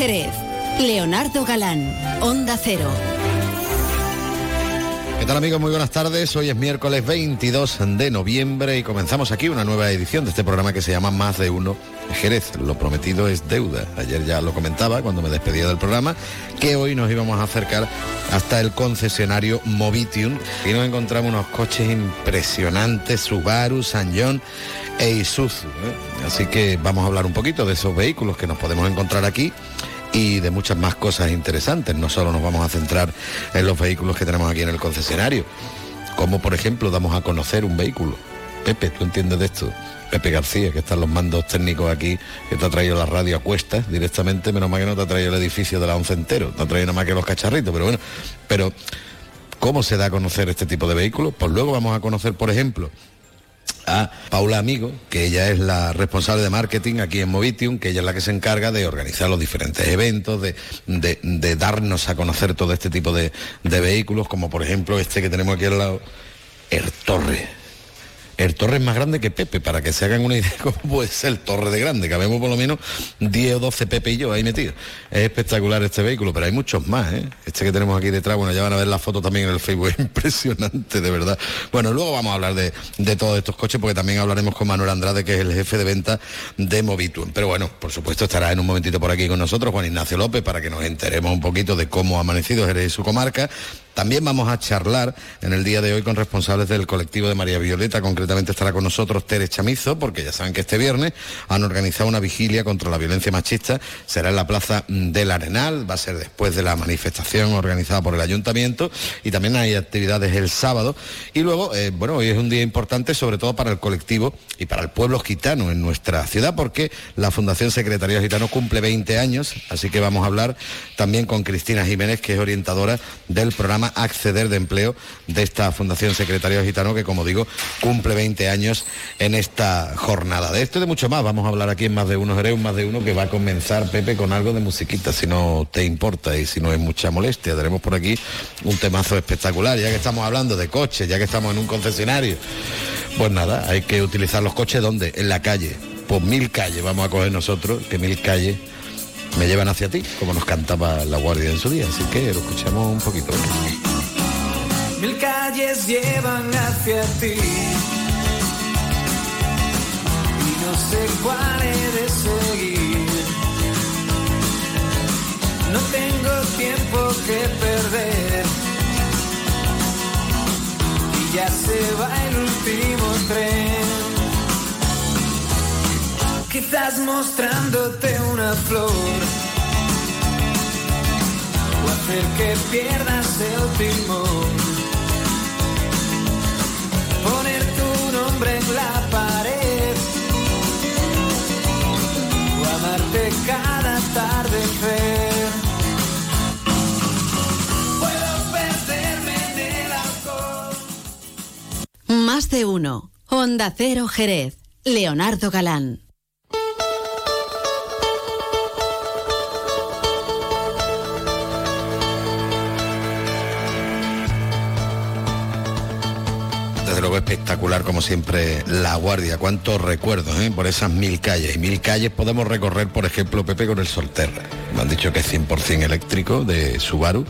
Jerez. Leonardo Galán, Onda Cero. ¿Qué tal amigos? Muy buenas tardes. Hoy es miércoles 22 de noviembre y comenzamos aquí una nueva edición de este programa que se llama Más de Uno Jerez. Lo prometido es deuda. Ayer ya lo comentaba cuando me despedía del programa que hoy nos íbamos a acercar hasta el concesionario Movitium y nos encontramos unos coches impresionantes, Subaru, San John e Isuzu. ¿eh? Así que vamos a hablar un poquito de esos vehículos que nos podemos encontrar aquí y de muchas más cosas interesantes. No solo nos vamos a centrar en los vehículos que tenemos aquí en el concesionario, como por ejemplo damos a conocer un vehículo. Pepe, ¿tú entiendes de esto? Pepe García, que están los mandos técnicos aquí, que te ha traído la radio a cuestas directamente, menos mal que no te ha traído el edificio de la once entero, te ha traído nada más que los cacharritos, pero bueno, pero ¿cómo se da a conocer este tipo de vehículos? Pues luego vamos a conocer, por ejemplo, a Paula Amigo, que ella es la responsable de marketing aquí en Movitium, que ella es la que se encarga de organizar los diferentes eventos, de, de- darnos a conocer todo este tipo de, de vehículos, como por ejemplo este que tenemos aquí al lado, el Torre. El Torre es más grande que Pepe, para que se hagan una idea de cómo puede ser el Torre de grande. Cabemos por lo menos 10 o 12 Pepe y yo ahí metidos. Es espectacular este vehículo, pero hay muchos más, ¿eh? Este que tenemos aquí detrás, bueno, ya van a ver la foto también en el Facebook, es impresionante, de verdad. Bueno, luego vamos a hablar de, todos estos coches, porque también hablaremos con Manuel Andrade, que es el jefe de venta de Movituum. Pero bueno, por supuesto estará en un momentito por aquí con nosotros Juan Ignacio López, para que nos enteremos un poquito de cómo ha amanecido Jerez y su comarca. También vamos a charlar en el día de hoy con responsables del colectivo de María Violeta. Concretamente estará con nosotros Tere Chamizo, porque ya saben que este viernes han organizado una vigilia contra la violencia machista. Será en la plaza del Arenal, va a ser después de la manifestación organizada por el ayuntamiento. Y también hay actividades el sábado. Y luego, eh, bueno, hoy es un día importante, sobre todo para el colectivo y para el pueblo gitano en nuestra ciudad, porque la Fundación Secretariado Gitano cumple 20 años. Así que vamos a hablar también con Cristina Jiménez, que es orientadora del programa Acceder de Empleo de esta Fundación Secretariado Gitano, que como digo, cumple 20 años en esta jornada. De esto y de mucho más, vamos a hablar aquí en Más de Uno Jerez, Más de Uno que va a comenzar, Pepe, con algo de musiquita, si no te importa y si no es mucha molestia. Tenemos por aquí un temazo espectacular, ya que estamos hablando de coches, ya que estamos en un concesionario. Pues nada, hay que utilizar los coches ¿dónde? En la calle. Pues mil calles vamos a coger nosotros, que mil calles me llevan hacia ti, como nos cantaba la Guardia en su día. Así que lo escuchamos un poquito. Mil calles llevan hacia ti y no sé cuál he de seguir. No tengo tiempo que perder y ya se va el último tren. Quizás mostrándote una flor o hacer que pierdas el timón. Poner tu nombre en la pared o amarte cada atardecer. Puedo perderme en el alcohol. Más de uno. Onda Cero Jerez. Leonardo Galán. Espectacular como siempre La Guardia. Cuántos recuerdos ¿eh? por esas mil calles. Y mil calles podemos recorrer, por ejemplo, Pepe con el Solterra. Me han dicho que es 100% eléctrico de Subaru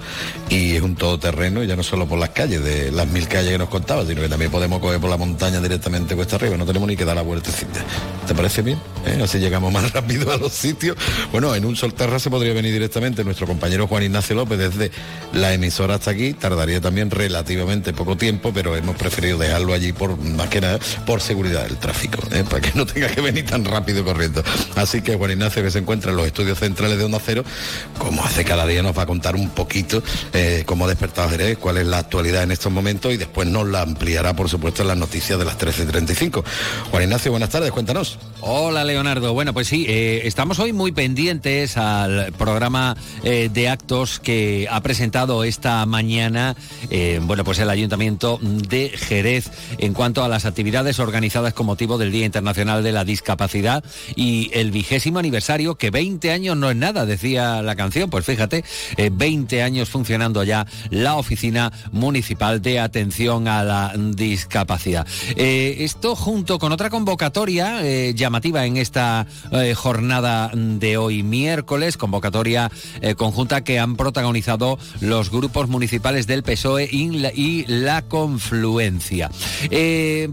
y es un todoterreno, ya no solo por las calles, de las mil calles que nos contaba, sino que también podemos coger por la montaña directamente cuesta arriba. No tenemos ni que dar la vueltecita. ¿Te parece bien? ¿Eh? Así llegamos más rápido a los sitios. Bueno, en un Solterra se podría venir directamente nuestro compañero Juan Ignacio López desde la emisora hasta aquí. Tardaría también relativamente poco tiempo, pero hemos preferido dejarlo allí por más que nada por seguridad del tráfico, ¿eh? para que no tenga que venir tan rápido corriendo. Así que Juan Ignacio, que se encuentra en los estudios centrales de Onda Cero, como hace cada día, nos va a contar un poquito eh, cómo ha despertado Jerez, cuál es la actualidad en estos momentos y después nos la ampliará, por supuesto, en las noticias de las 13.35. Juan Ignacio, buenas tardes, cuéntanos. Hola Leonardo, bueno pues sí, eh, estamos hoy muy pendientes al programa eh, de actos que ha presentado esta mañana, eh, bueno pues el Ayuntamiento de Jerez en cuanto a las actividades organizadas con motivo del Día Internacional de la Discapacidad y el vigésimo aniversario, que 20 años no es nada, decía la canción, pues fíjate, eh, 20 años funcionando ya la Oficina Municipal de Atención a la Discapacidad. Esto junto con otra convocatoria llamada llamativa en esta eh, jornada de hoy miércoles, convocatoria eh, conjunta que han protagonizado los grupos municipales del PSOE y la, confluencia.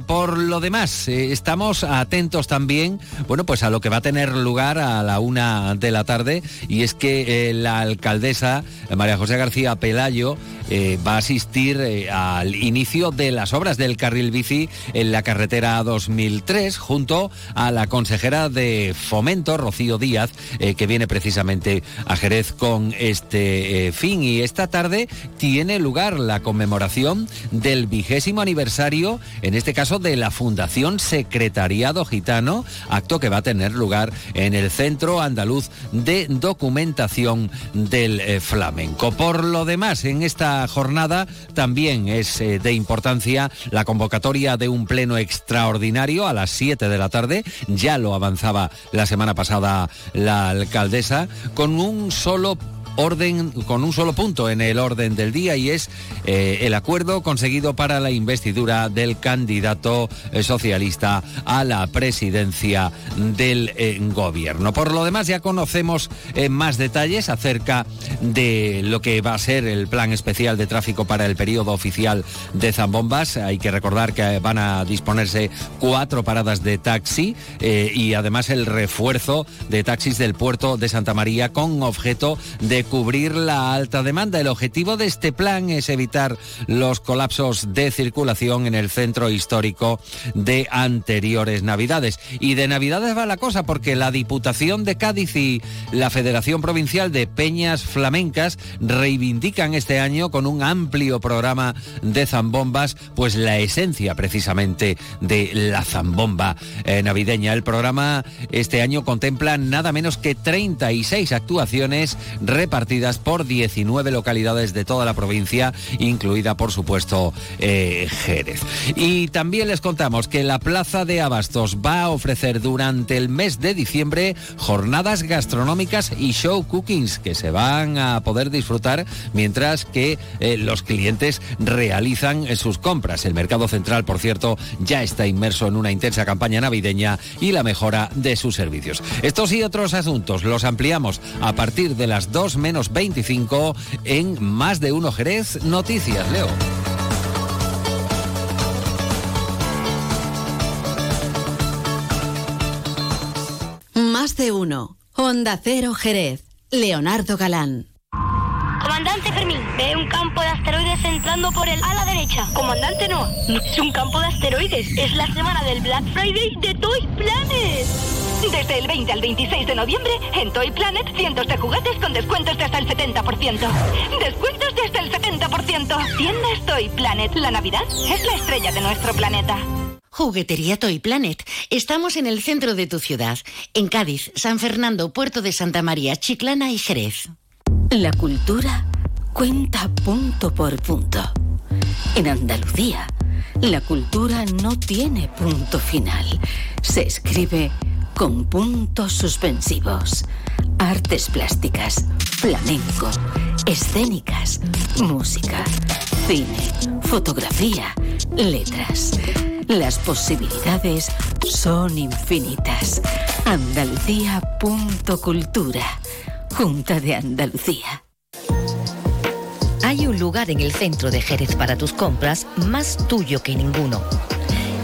por lo demás, estamos atentos también, bueno, pues a lo que va a tener lugar a la una de la tarde y es que la alcaldesa María José García Pelayo eh, va a asistir eh, al inicio de las obras del carril bici en la carretera 2003 junto a la consejera de Fomento, Rocío Díaz, eh, que viene precisamente a Jerez con este fin. Y esta tarde tiene lugar la conmemoración del vigésimo aniversario, en este caso de la Fundación Secretariado Gitano, acto que va a tener lugar en el Centro Andaluz de Documentación del Flamenco. Por lo demás, en esta jornada también es eh, de importancia la convocatoria de un pleno extraordinario a las 7 de la tarde, ya lo avanzaba la semana pasada la alcaldesa, con un solo orden, con un solo punto en el orden del día y es eh, el acuerdo conseguido para la investidura del candidato eh, socialista a la presidencia del eh, gobierno. Por lo demás ya conocemos más detalles acerca de lo que va a ser el plan especial de tráfico para el periodo oficial de Zambombas. Hay que recordar que van a disponerse cuatro paradas de taxi y además el refuerzo de taxis del puerto de Santa María con objeto de cubrir la alta demanda. El objetivo de este plan es evitar los colapsos de circulación en el centro histórico de anteriores Navidades. Y de Navidades va la cosa porque la Diputación de Cádiz y la Federación Provincial de Peñas Flamencas reivindican este año con un amplio programa de zambombas, pues la esencia precisamente de la zambomba eh, navideña. El programa este año contempla nada menos que 36 actuaciones por 19 localidades de toda la provincia, incluida por supuesto eh, Jerez. Y también les contamos que la Plaza de Abastos va a ofrecer durante el mes de diciembre jornadas gastronómicas y show cookings que se van a poder disfrutar mientras que eh, los clientes realizan eh, sus compras. El mercado central, por cierto, ya está inmerso en una intensa campaña navideña y la mejora de sus servicios. Estos y otros asuntos los ampliamos a partir de las dos menos 25 en Más de Uno Jerez Noticias. Leo. Más de Uno. Onda Cero Jerez. Leonardo Galán. Comandante Fermín, ve un campo de asteroides entrando por el ala derecha. Comandante no, es un campo de asteroides. Es la semana del Black Friday de Toy Planet. Desde el 20 al 26 de noviembre, en Toy Planet, cientos de juguetes con descuentos de hasta el 70%. Descuentos de hasta el 70%. Tiendas Toy Planet. La Navidad es la estrella de nuestro planeta. Juguetería Toy Planet. Estamos en el centro de tu ciudad, en Cádiz, San Fernando, Puerto de Santa María, Chiclana y Jerez. La cultura cuenta punto por punto. En Andalucía, la cultura no tiene punto final. Se escribe con puntos suspensivos. Artes plásticas, flamenco, escénicas, música, cine, fotografía, letras. Las posibilidades son infinitas. Andalucía.cultura. Junta de Andalucía. Hay un lugar en el centro de Jerez para tus compras más tuyo que ninguno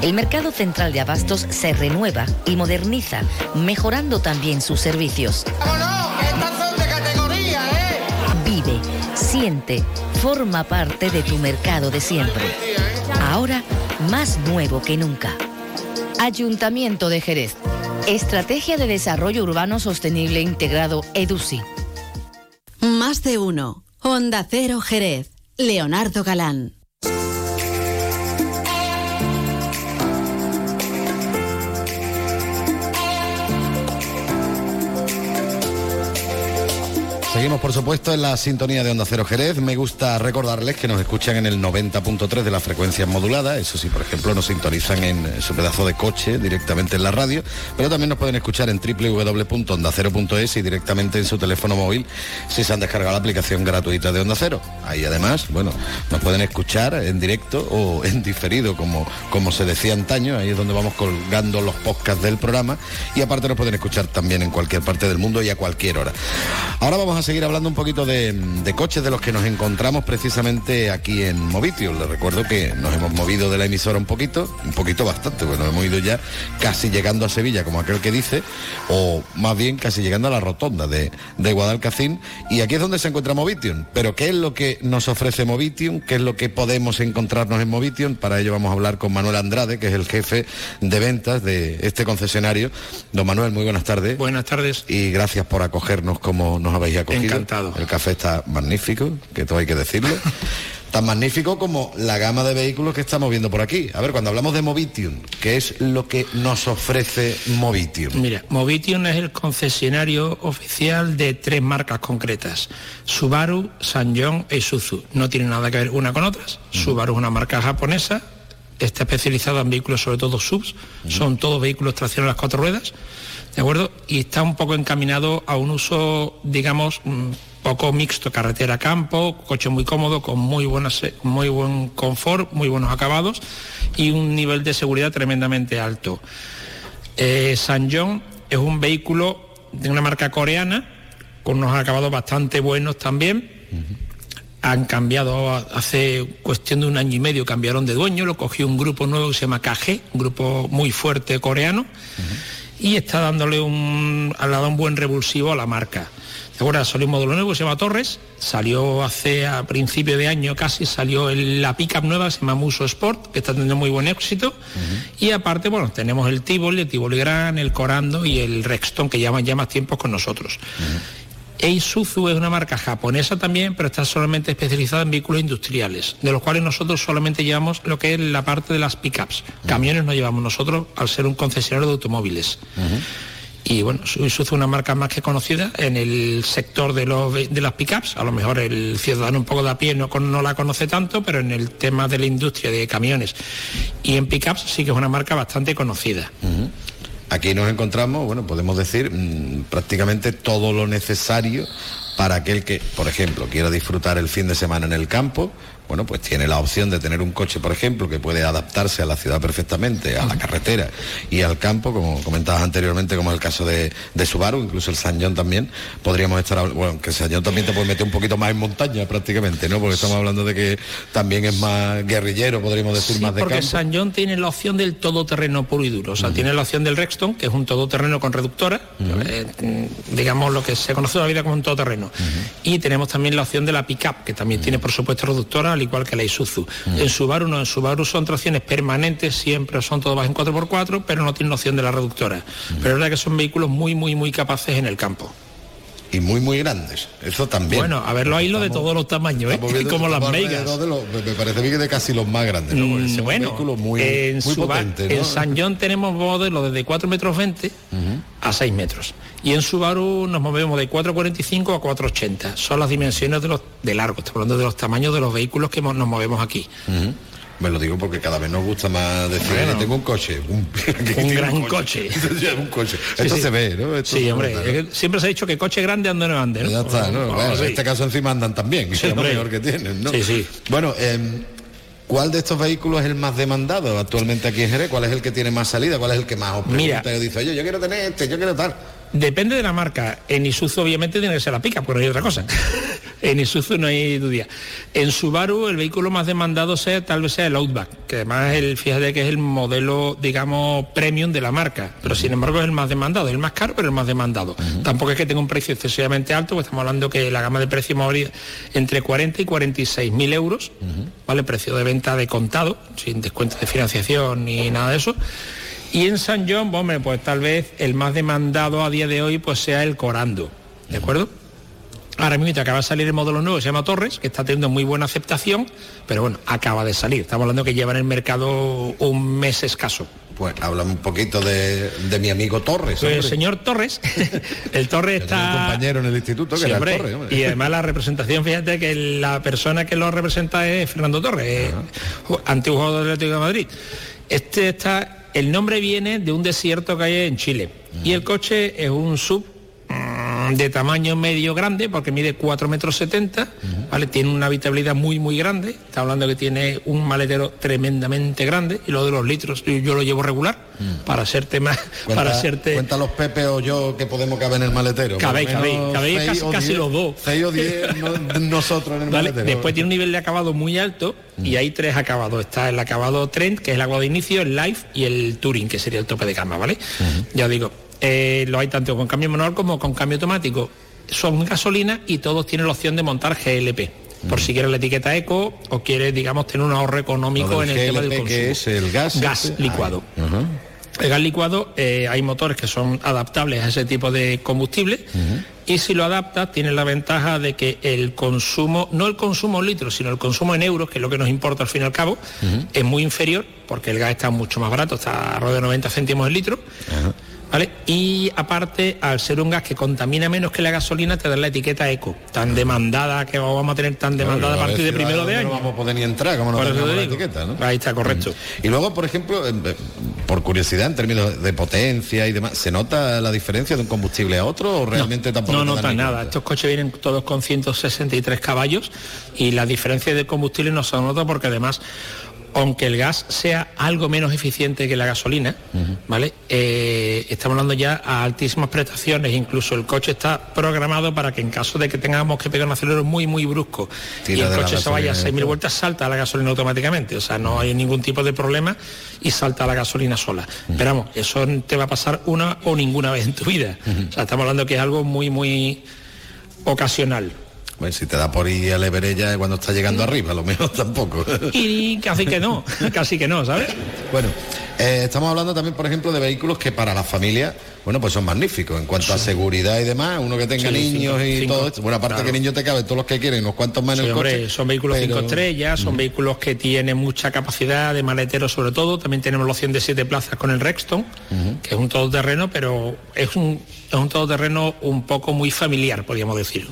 el mercado central de abastos se renueva y moderniza, mejorando también sus servicios. ¿eh? Vive, siente, forma parte de tu mercado de siempre. Ahora más nuevo que nunca. Ayuntamiento de Jerez. Estrategia de Desarrollo Urbano Sostenible Integrado EDUSI. Más de uno. Honda Cero Jerez. Leonardo Galán. Seguimos, por supuesto, en la sintonía de Onda Cero Jerez. Me gusta recordarles que nos escuchan en el 90.3 de las frecuencias moduladas. Eso sí, por ejemplo, nos sintonizan en su pedazo de coche directamente en la radio, pero también nos pueden escuchar en www.ondacero.es y directamente en su teléfono móvil si se han descargado la aplicación gratuita de Onda Cero. Ahí además, bueno, nos pueden escuchar en directo o en diferido, como, como se decía antaño. Ahí es donde vamos colgando los podcasts del programa y aparte nos pueden escuchar también en cualquier parte del mundo y a cualquier hora. Ahora vamos a seguir hablando un poquito de, de coches de los que nos encontramos precisamente aquí en Movitio. Les recuerdo que nos hemos movido de la emisora un poquito, un poquito bastante, bueno, hemos ido ya casi llegando a Sevilla, como aquel que dice, o más bien casi llegando a la rotonda de, de Guadalcacín. Y aquí es donde se encuentra Movitium. Pero ¿qué es lo que nos ofrece Movitium? ¿Qué es lo que podemos encontrarnos en Movitium? Para ello vamos a hablar con Manuel Andrade, que es el jefe de ventas de este concesionario. Don Manuel, muy buenas tardes. Buenas tardes. Y gracias por acogernos como nos habéis acogido. Encantado. El café está magnífico, que todo hay que decirlo. Tan magnífico como la gama de vehículos que estamos viendo por aquí. A ver, cuando hablamos de Movitium, ¿qué es lo que nos ofrece Movitium? Mira, Movitium es el concesionario oficial de tres marcas concretas. Subaru, Sanyong e Isuzu. No tienen nada que ver una con otras. Subaru es una marca japonesa, está especializada en vehículos, sobre todo subs. Son todos vehículos tracción a las cuatro ruedas. ¿De acuerdo? Y está un poco encaminado a un uso, digamos, mm, poco mixto, carretera-campo, coche muy cómodo, con muy, buenas, muy buen confort, muy buenos acabados y un nivel de seguridad tremendamente alto. Eh, San John es un vehículo de una marca coreana, con unos acabados bastante buenos también. Han cambiado hace cuestión de un año y medio, cambiaron de dueño, lo cogió un grupo nuevo que se llama KG, un grupo muy fuerte coreano, y está dándole un, ha dado un buen revulsivo a la marca. ¿De acuerdo? Salió un módulo nuevo que se llama Torres, salió hace a principio de año casi, salió el- la pickup nueva, se llama Muso Sport, que está teniendo muy buen éxito. Y aparte, bueno, tenemos el Tivoli, el Tivoli Gran, el Corando y el Rexton, que llevan ya más tiempo con nosotros. Isuzu es una marca japonesa también, pero está solamente especializada en vehículos industriales, de los cuales nosotros solamente llevamos lo que es la parte de las pickups. Camiones no llevamos nosotros al ser un concesionario de automóviles. Y bueno, Isuzu es una marca más que conocida en el sector de, los, de las pickups. A lo mejor el ciudadano un poco de a pie no, no la conoce tanto, pero en el tema de la industria de camiones y en pickups sí que es una marca bastante conocida. Aquí nos encontramos, bueno, podemos decir mm, prácticamente todo lo necesario para aquel que, por ejemplo, quiera disfrutar el fin de semana en el campo. Bueno, pues tiene la opción de tener un coche, por ejemplo, que puede adaptarse a la ciudad perfectamente, a la carretera y al campo, como comentabas anteriormente, como es el caso de, de Subaru, incluso el Sañón también. Podríamos estar, bueno, que el Sañón también te puede meter un poquito más en montaña prácticamente, ¿no? Porque estamos hablando de que también es más guerrillero, podríamos decir, Sí, más de porque campo. San John tiene la opción del todoterreno puro y duro. O sea, tiene la opción del Rexton, que es un todoterreno con reductora, eh, digamos lo que se conoce la vida como un todoterreno. Y tenemos también la opción de la pickup, que también tiene por supuesto reductora, al igual que la Isuzu. En Subaru no, en Subaru son tracciones permanentes, siempre son todas en 4x4, pero no tienen opción de la reductora. Pero es verdad que son vehículos muy, muy, muy capaces en el campo. Y muy, muy grandes. Eso también. Bueno, a verlo ahí lo de todos los tamaños, ¿eh? como las de los- me parece mí que de casi los más grandes, Mm, bueno, muy, en, muy potente, ¿no? en San John tenemos modelos desde 4 metros 20 a 6 metros. Y en Subaru nos movemos de 4,45 a 4,80. Son las dimensiones de, los, de largo, estamos hablando de los tamaños de los vehículos que nos movemos aquí. Me lo digo porque cada vez nos gusta más decir, Bueno. "Oye, tengo un coche. Un, Un gran coche. un coche. Sí, Esto sí. se ve, ¿no? Esto Sí, hombre, siempre se ha dicho que coche grande ande no ande. ¿no? Ya está, ¿no? Bueno. En este caso encima andan también, que es lo mejor que tienen, ¿no? Sí, sí. Bueno, em, ¿cuál de estos vehículos es el más demandado actualmente aquí en Jerez? ¿Cuál es el que tiene más salida? ¿Cuál es el que más os Mira. pregunta y os dice, oye, yo quiero tener este, yo quiero tal? Depende de la marca. En Isuzu obviamente tiene que ser la pica, porque no hay otra cosa. en Isuzu no hay duda. En Subaru el vehículo más demandado sea tal vez sea el Outback, que además el, fíjate que es el modelo, digamos, premium de la marca, pero sin embargo es el más demandado, el más caro, pero el más demandado. Tampoco es que tenga un precio excesivamente alto, pues estamos hablando que la gama de precio varía entre 40 y 46 mil euros, ¿vale? Precio de venta de contado, sin descuento de financiación ni nada de eso. Y en San John, hombre, pues tal vez el más demandado a día de hoy pues sea el Corando, ¿de acuerdo? Ahora mismo acaba de salir el modelo nuevo, se llama Torres, que está teniendo muy buena aceptación, pero bueno, acaba de salir. Estamos hablando que lleva en el mercado un mes escaso. Pues háblame un poquito de, de mi amigo Torres. Pues el señor Torres, el Torres tenía un está... compañero en el instituto que Sí, era hombre, el Torres. hombre. y además la representación, fíjate que la persona que lo representa es Fernando Torres, antiguo jugador del Atlético de Madrid. Este está, el nombre viene de un desierto que hay en Chile. Y el coche es un sub de tamaño medio grande, porque mide 4 metros 70, ¿vale? Tiene una habitabilidad muy, muy grande. Está hablando que tiene un maletero tremendamente grande. Y lo de los litros, yo, yo lo llevo regular para ser tema, Cuenta, para serte... cuenta los Pepe o yo que podemos caber en el maletero. Cabéis, cabéis, cabéis casi- casi diez- los dos. Seis o diez no- nosotros en el ¿Vale? maletero. Después tiene un nivel de acabado muy alto y hay tres acabados. Está el acabado Trend, que es el acabado de inicio, el Life y el Touring, que sería el tope de gama, ¿vale? Ya digo, eh, lo hay tanto con cambio manual como con cambio automático. Son gasolina y todos tienen la opción de montar GLP. Por si quieres la etiqueta eco o quieres, digamos, tener un ahorro económico en el tema del consumo. que es el gas. Gas este. licuado. Ah. El gas licuado, eh, hay motores que son adaptables a ese tipo de combustible y si lo adaptas tiene la ventaja de que el consumo, no el consumo en litros, sino el consumo en euros, que es lo que nos importa al fin y al cabo, es muy inferior porque el gas está mucho más barato, está alrededor de 90 céntimos el litro. ¿Vale? Y aparte, al ser un gas que contamina menos que la gasolina, te da la etiqueta eco, tan demandada que vamos a tener tan demandada a partir de primero de año. No vamos a poder ni entrar, como no Por eso tengamos te la etiqueta, ¿no? Ahí está, correcto. Y luego, por ejemplo, por curiosidad, en términos de potencia y demás, ¿se nota la diferencia de un combustible a otro o realmente tampoco No dan ni nada. cuenta? Estos coches vienen todos con 163 caballos y la diferencia de combustible no se nota porque además, aunque el gas sea algo menos eficiente que la gasolina, ¿vale? Eh, estamos hablando ya a altísimas prestaciones. Incluso el coche está programado para que en caso de que tengamos que pegar un acelerón muy, muy brusco Tira y el coche se vaya a gasolina y 6.000 todo. vueltas, salta a la gasolina automáticamente. O sea, no hay ningún tipo de problema y salta a la gasolina sola. Pero vamos, eso te va a pasar una o ninguna vez en tu vida. O sea, estamos hablando que es algo muy, muy ocasional. Bueno, si te da por ir al Everest ya cuando está llegando arriba, a lo mejor tampoco. Y casi que no, casi que no, ¿sabes? Bueno, eh, estamos hablando también, por ejemplo, de vehículos que para la familia, bueno, pues son magníficos en cuanto a seguridad y demás, uno que tenga Sí, niños cinco- y cinco, todo esto. Bueno, aparte claro. que niños te caben todos los que quieren, unos cuantos más en Sí, el hombre, coche. son vehículos pero- 5 estrellas, son vehículos que tienen mucha capacidad de maletero sobre todo. También tenemos la opción de siete plazas con el Rexton, que es un todoterreno, pero es un, es un todoterreno un poco muy familiar, podríamos decirlo.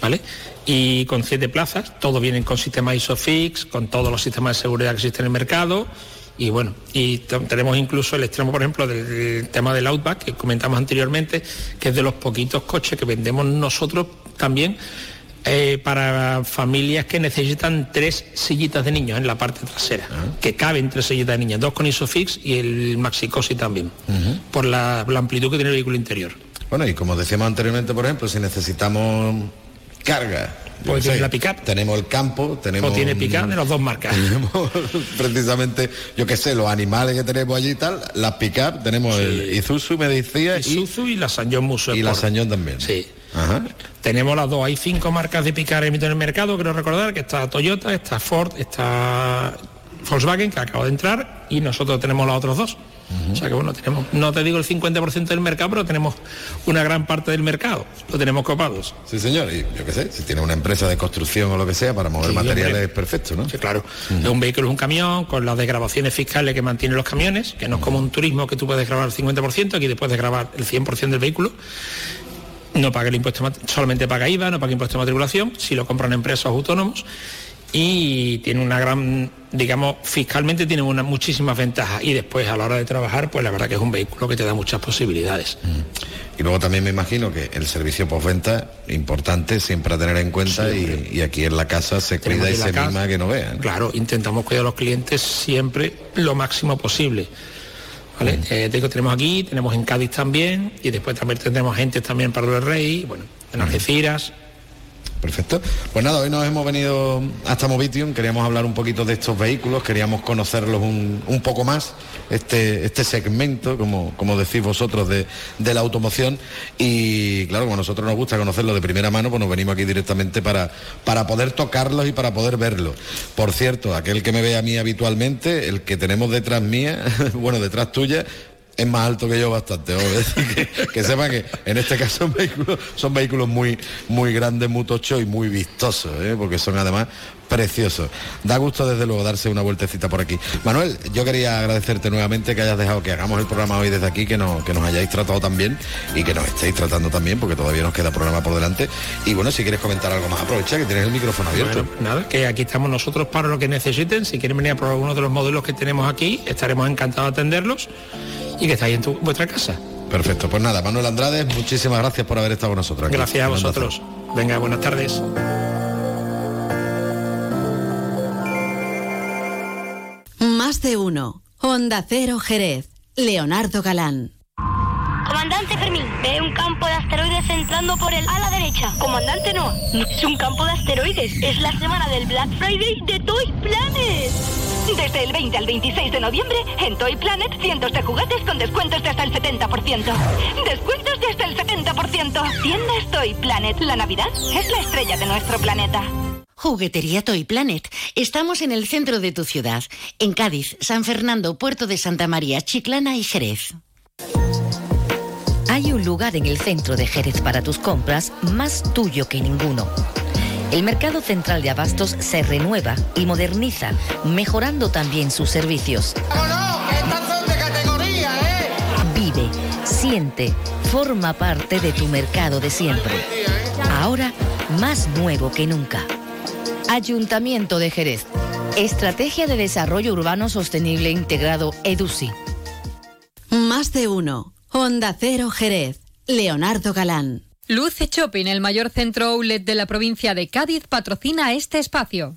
¿Vale? Y con siete plazas, todos vienen con sistema ISOFIX, con todos los sistemas de seguridad que existen en el mercado. Y bueno, y tenemos incluso el extremo, por ejemplo, del, del tema del Outback, que comentamos anteriormente, que es de los poquitos coches que vendemos nosotros también eh, para familias que necesitan tres sillitas de niños en la parte trasera, que caben tres sillitas de niños, dos con Isofix y el Maxicosi también, por la, la amplitud que tiene el vehículo interior. Bueno, y como decíamos anteriormente, por ejemplo, si necesitamos carga, qué tiene la pick-up. tenemos el campo, tenemos O tiene pica de las dos marcas. tenemos precisamente, yo qué sé, los animales que tenemos allí y tal, las pick-up, tenemos el Isuzu, me decía, y, Isuzu y la John Musso y la. Sañón también. Sí. Ajá. Tenemos las dos, hay cinco marcas de picar en el mercado, creo recordar, que está Toyota, está Ford, está Volkswagen, que acaba de entrar, y nosotros tenemos las otras dos. O sea que bueno, tenemos, no te digo el 50% del mercado, pero tenemos una gran parte del mercado, lo tenemos copados. Sí, señor, y yo qué sé, si tiene una empresa de construcción o lo que sea para mover Sí, materiales perfecto, ¿no? Sí, claro. Es un vehículo es un camión con las desgrabaciones fiscales que mantienen los camiones, que no es como un turismo que tú puedes grabar el 50%, aquí después de grabar el 100% del vehículo. No paga el impuesto, solamente paga IVA, no paga impuesto de matriculación, si lo compran empresas autónomos. Y tiene una gran, digamos, fiscalmente tiene una, muchísimas ventajas. Y después a la hora de trabajar, pues la verdad que es un vehículo que te da muchas posibilidades. Y luego también me imagino que el servicio postventa, importante siempre a tener en cuenta y, y aquí en la casa se Tenemos cuida y se casa. mima que no vean. Claro, intentamos cuidar a los clientes siempre lo máximo posible. ¿Vale? Eh, te digo, tenemos aquí, tenemos en Cádiz también, y después también tendremos gente también para el Rey, bueno, en Algeciras. Perfecto. Pues nada, hoy nos hemos venido hasta Movitium, queríamos hablar un poquito de estos vehículos, queríamos conocerlos un, un poco más, este, este segmento, como, como decís vosotros, de, de la automoción. Y claro, como a nosotros nos gusta conocerlo de primera mano, pues nos venimos aquí directamente para, para poder tocarlos y para poder verlos. Por cierto, aquel que me ve a mí habitualmente, el que tenemos detrás mía, bueno, detrás tuya, es más alto que yo bastante. que, que sepa que en este caso son vehículos, son vehículos muy, muy grandes, muy tochos y muy vistosos, ¿eh? porque son además preciosos. Da gusto desde luego darse una vueltecita por aquí. Manuel, yo quería agradecerte nuevamente que hayas dejado que hagamos el programa hoy desde aquí, que, no, que nos hayáis tratado tan bien y que nos estéis tratando también, porque todavía nos queda programa por delante. Y bueno, si quieres comentar algo más, aprovecha que tienes el micrófono abierto. Bueno, nada, que aquí estamos nosotros para lo que necesiten. Si quieren venir a probar alguno de los modelos que tenemos aquí, estaremos encantados de atenderlos y que estáis en tu- vuestra casa. Perfecto, pues nada, Manuel Andrade, muchísimas gracias por haber estado con nosotros. aquí Gracias a vosotros. Venga, buenas tardes. Más de uno. Onda Cero Jerez. Leonardo Galán. Comandante Fermín, ve un campo de asteroides entrando por el ala derecha. Comandante no, no es un campo de asteroides, es la semana del Black Friday de Toy Planet. Desde el 20 al 26 de noviembre, en Toy Planet, cientos de juguetes con descuentos de hasta el 70%. Descuentos de hasta el 70%. Tiendas Toy Planet. La Navidad es la estrella de nuestro planeta. Juguetería Toy Planet. Estamos en el centro de tu ciudad, en Cádiz, San Fernando, Puerto de Santa María, Chiclana y Jerez. Hay un lugar en el centro de Jerez para tus compras más tuyo que ninguno. El mercado central de abastos se renueva y moderniza, mejorando también sus servicios. Vive, siente, forma parte de tu mercado de siempre. Ahora más nuevo que nunca. Ayuntamiento de Jerez. Estrategia de Desarrollo Urbano Sostenible Integrado EDUSI. Más de uno. Onda Cero Jerez. Leonardo Galán. Luce Shopping, el mayor centro outlet de la provincia de Cádiz, patrocina este espacio.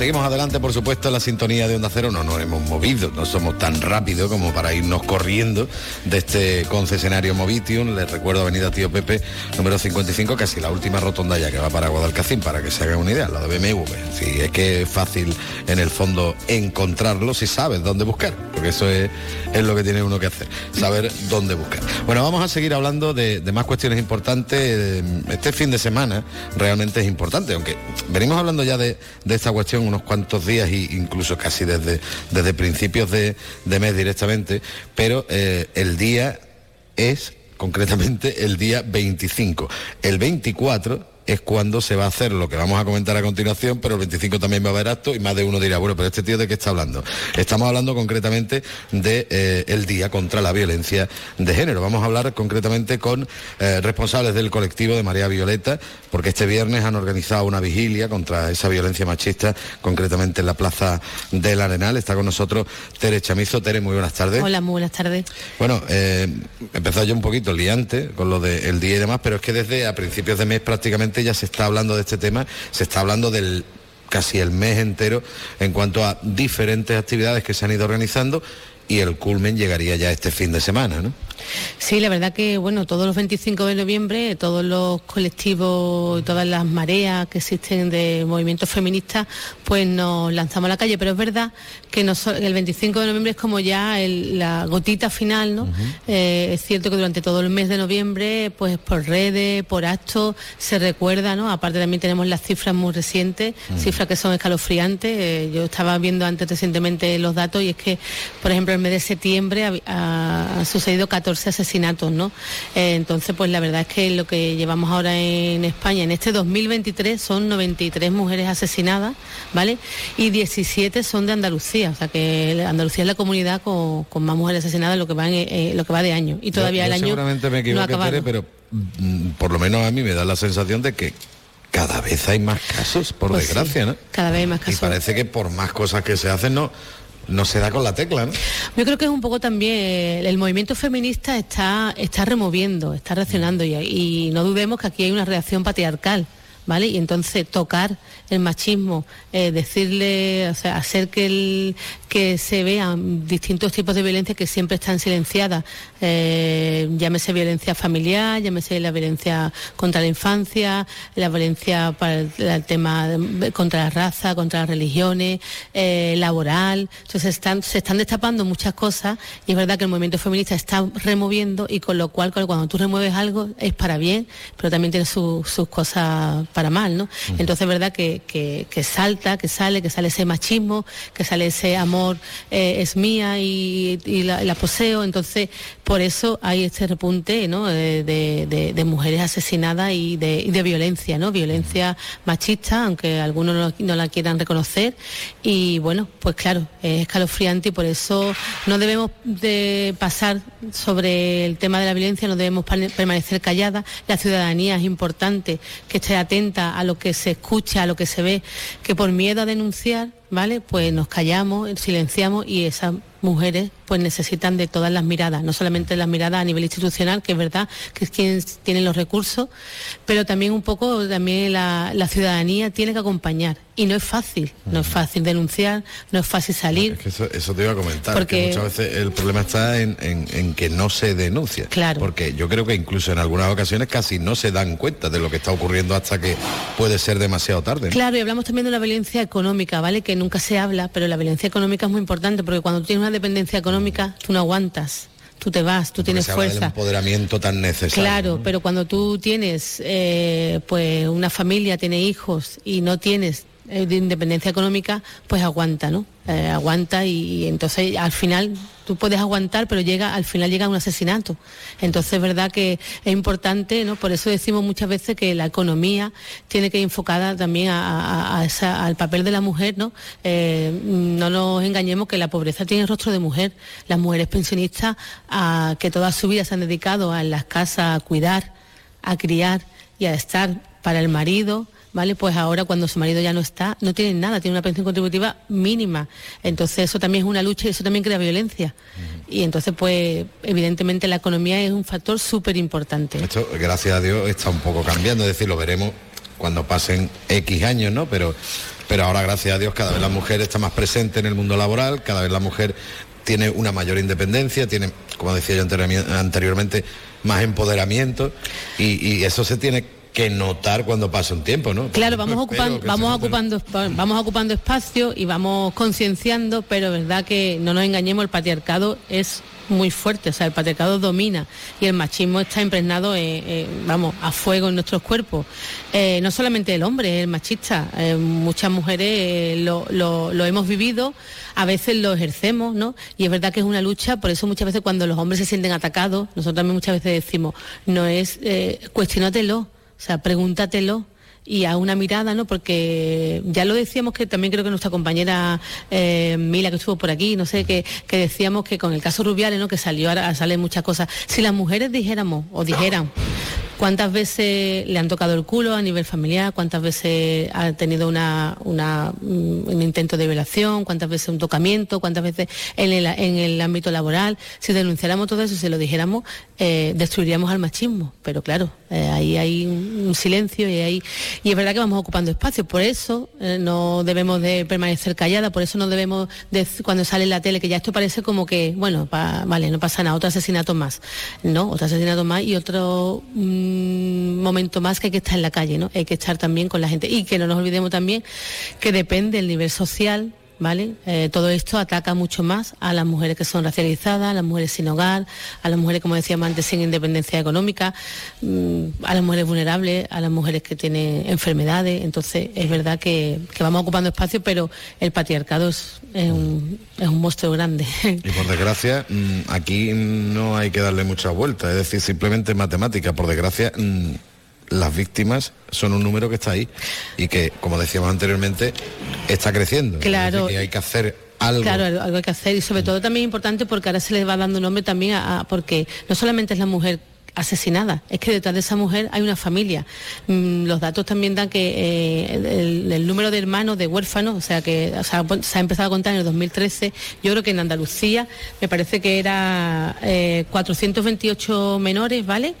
Seguimos adelante, por supuesto, en la sintonía de Onda Cero. No nos hemos movido, no somos tan rápidos como para irnos corriendo de este concesionario Movitium. Les recuerdo Avenida Tío Pepe, número 55, casi la última rotonda ya que va para Guadalcacín, para que se hagan una idea, la de BMW. Sí, es que es fácil en el fondo encontrarlo si sabes dónde buscar, porque eso es, lo que tiene uno que hacer, saber dónde buscar. Bueno, vamos a seguir hablando de, más cuestiones importantes. Este fin de semana realmente es importante, aunque venimos hablando ya de esta cuestión unos cuantos días e incluso casi desde, desde principios de, mes directamente, pero eh, el día es concretamente el día 25. El 24 es cuando se va a hacer lo que vamos a comentar a continuación, pero el 25 también va a haber acto y más de uno dirá, bueno, pero este tío de qué está hablando. Estamos hablando concretamente de eh, el día contra la violencia de género. Vamos a hablar concretamente con eh, responsables del colectivo de María Violeta, porque este viernes han organizado una vigilia contra esa violencia machista, concretamente en la Plaza del Arenal. Está con nosotros Tere Chamizo. Tere, muy buenas tardes. Hola, muy buenas tardes. Bueno, eh, empezó yo un poquito liante con lo del día y demás, pero es que desde a principios de mes prácticamente ya se está hablando de este tema, se está hablando del casi el mes entero en cuanto a diferentes actividades que se han ido organizando y el culmen llegaría ya este fin de semana, ¿no? Sí, la verdad que, bueno, todos los 25 de noviembre, todos los colectivos, todas las mareas que existen de movimientos feministas, pues nos lanzamos a la calle. Pero es verdad que el 25 de noviembre es como ya el- la gotita final, ¿no? Eh, es cierto que durante todo el mes de noviembre, pues por redes, por actos, se recuerda, ¿no? Aparte también tenemos las cifras muy recientes, cifras que son escalofriantes. Eh, yo estaba viendo antes recientemente los datos y es que, por ejemplo, el mes de septiembre ha, ha- sucedido 14 asesinatos, ¿no? Eh, entonces, pues la verdad es que lo que llevamos ahora en España, en este 2023, son 93 mujeres asesinadas, ¿vale? Y 17 son de Andalucía, o sea que Andalucía es la comunidad con, con más mujeres asesinadas lo que, va en, eh, lo que va de año. Y todavía Yo- yo el año Seguramente me no equivoqué, acabado. Tere, pero mm, por lo menos a mí me da la sensación de que cada vez hay más casos, por Pues sí, desgracia, ¿no? Cada vez hay más Y casos. parece que por más cosas que se hacen no, no se da con la tecla, ¿no? Yo creo que es un poco también eh, el movimiento feminista está está removiendo, está reaccionando y, y no dudemos que aquí hay una reacción patriarcal. ¿Vale? Y entonces tocar el machismo, eh, decirle, o sea, hacer que, el- que se vean distintos tipos de violencia que siempre están silenciadas. Eh, llámese violencia familiar, llámese la violencia contra la infancia, la violencia para el, tema contra la raza, contra las religiones, eh, laboral. Entonces están, se están destapando muchas cosas y es verdad que el movimiento feminista está removiendo y con lo cual cuando tú remueves algo es para bien, pero también tiene sus cosas para mal, ¿no? Entonces es verdad que, que, salta, que sale, que sale ese machismo, que sale ese amor eh, es mía y, la, poseo. Entonces, por eso hay este repunte ¿no? de, mujeres asesinadas y de, violencia, ¿no? Violencia machista, aunque algunos no, la quieran reconocer. Y bueno, pues claro, es escalofriante y por eso no debemos de pasar sobre el tema de la violencia, no debemos permanecer calladas. La ciudadanía es importante que esté atenta a lo que se escucha, a lo que se ve, que por miedo a denunciar ¿vale? Pues nos callamos, silenciamos y esas mujeres pues necesitan de todas las miradas, no solamente las miradas a nivel institucional, que es verdad que es quien tiene los recursos, pero también un poco también la, ciudadanía tiene que acompañar. Y no es fácil, no es fácil denunciar, no es fácil salir. eso, te iba a comentar, porque muchas veces el problema está en, que no se denuncia. Claro. Porque yo creo que incluso en algunas ocasiones casi no se dan cuenta de lo que está ocurriendo hasta que puede ser demasiado tarde. Claro, y hablamos también de la violencia económica, ¿vale? Que nunca se habla, pero la violencia económica es muy importante porque cuando tienes una dependencia económica, tú no aguantas tú te vas, tú tienes fuerza. empoderamiento tan necesario. Claro, pero cuando tú tienes eh, pues una familia, tienes hijos y no tienes eh, de independencia económica, pues aguanta, ¿no? Eh, aguanta y, entonces al final tú puedes aguantar, pero llega al final llega un asesinato. Entonces es verdad que es importante, ¿no? Por eso decimos muchas veces que la economía tiene que ir enfocada también al papel de la mujer, ¿no? Eh, no nos engañemos que la pobreza tiene rostro de mujer. Las mujeres pensionistas a, que toda su vida se han dedicado a las casas a cuidar, a criar y a estar para el marido, ¿vale? Pues ahora cuando su marido ya no está, no tienen nada, tienen una pensión contributiva mínima. Entonces eso también es una lucha y eso también crea violencia. Y entonces, pues, evidentemente la economía es un factor súper importante. Esto, gracias a Dios, está un poco cambiando, es decir, lo veremos cuando pasen X años, ¿no? Pero, pero ahora, gracias a Dios, cada vez la mujer está más presente en el mundo laboral, cada vez la mujer tiene una mayor independencia, tiene, como decía yo anteriormente, más empoderamiento y, y eso se tiene que notar cuando pasa un tiempo, ¿no? Claro, vamos ocupando, vamos ocupando, vamos ocupando espacio y vamos concienciando, pero verdad que no nos engañemos, el patriarcado es muy fuerte, o sea, el patriarcado domina y el machismo está impregnado, vamos, a fuego en nuestros cuerpos. Eh, no solamente el hombre, el machista, eh, muchas mujeres eh, lo, lo, hemos vivido, a veces lo ejercemos, ¿no? Y es verdad que es una lucha, por eso muchas veces cuando los hombres se sienten atacados, nosotros también muchas veces decimos, no es, cuestionatelo o sea, pregúntatelo y a una mirada, ¿no? Porque ya lo decíamos que también creo que nuestra compañera eh, Mila que estuvo por aquí, no sé, que, que, decíamos que con el caso Rubiales, ¿no? Que salió salen muchas cosas. Si las mujeres dijéramos o dijeran ¿Cuántas veces le han tocado el culo a nivel familiar? ¿Cuántas veces ha tenido una, un intento de violación? ¿Cuántas veces un tocamiento? ¿Cuántas veces en el, ámbito laboral? Si denunciáramos todo eso, si lo dijéramos, eh, destruiríamos al machismo. Pero claro, eh, ahí hay un, silencio y, ahí, y es verdad que vamos ocupando espacio. Por eso eh, no debemos de permanecer callada, por eso no debemos, de, cuando sale en la tele, que ya esto parece como que, bueno, vale, no pasa nada, otro asesinato más. No, otro asesinato más y otro... Mm, momento más que hay que estar en la calle, ¿no? Hay que estar también con la gente. Y que no nos olvidemos también que depende del nivel social, ¿vale? Eh, todo esto ataca mucho más a las mujeres que son racializadas, a las mujeres sin hogar, a las mujeres, como decíamos antes, sin independencia económica, mm, a las mujeres vulnerables, a las mujeres que tienen enfermedades. Entonces, es verdad que, vamos ocupando espacio, pero el patriarcado es, un, monstruo grande. Y por desgracia, mm, aquí no hay que darle mucha vuelta, es decir, simplemente matemática. Por desgracia, mm, las víctimas son un número que está ahí y que, como decíamos anteriormente, está creciendo. Claro. hay que hacer algo. Claro, algo hay que hacer y sobre todo también importante porque ahora se les va dando nombre también a, porque no solamente es la mujer asesinada, es que detrás de esa mujer hay una familia. Mm, los datos también dan que eh, el, el número de hermanos, de huérfanos, o sea que o sea, se ha empezado a contar en el 2013, yo creo que en Andalucía me parece que era eh, 428 menores, ¿vale?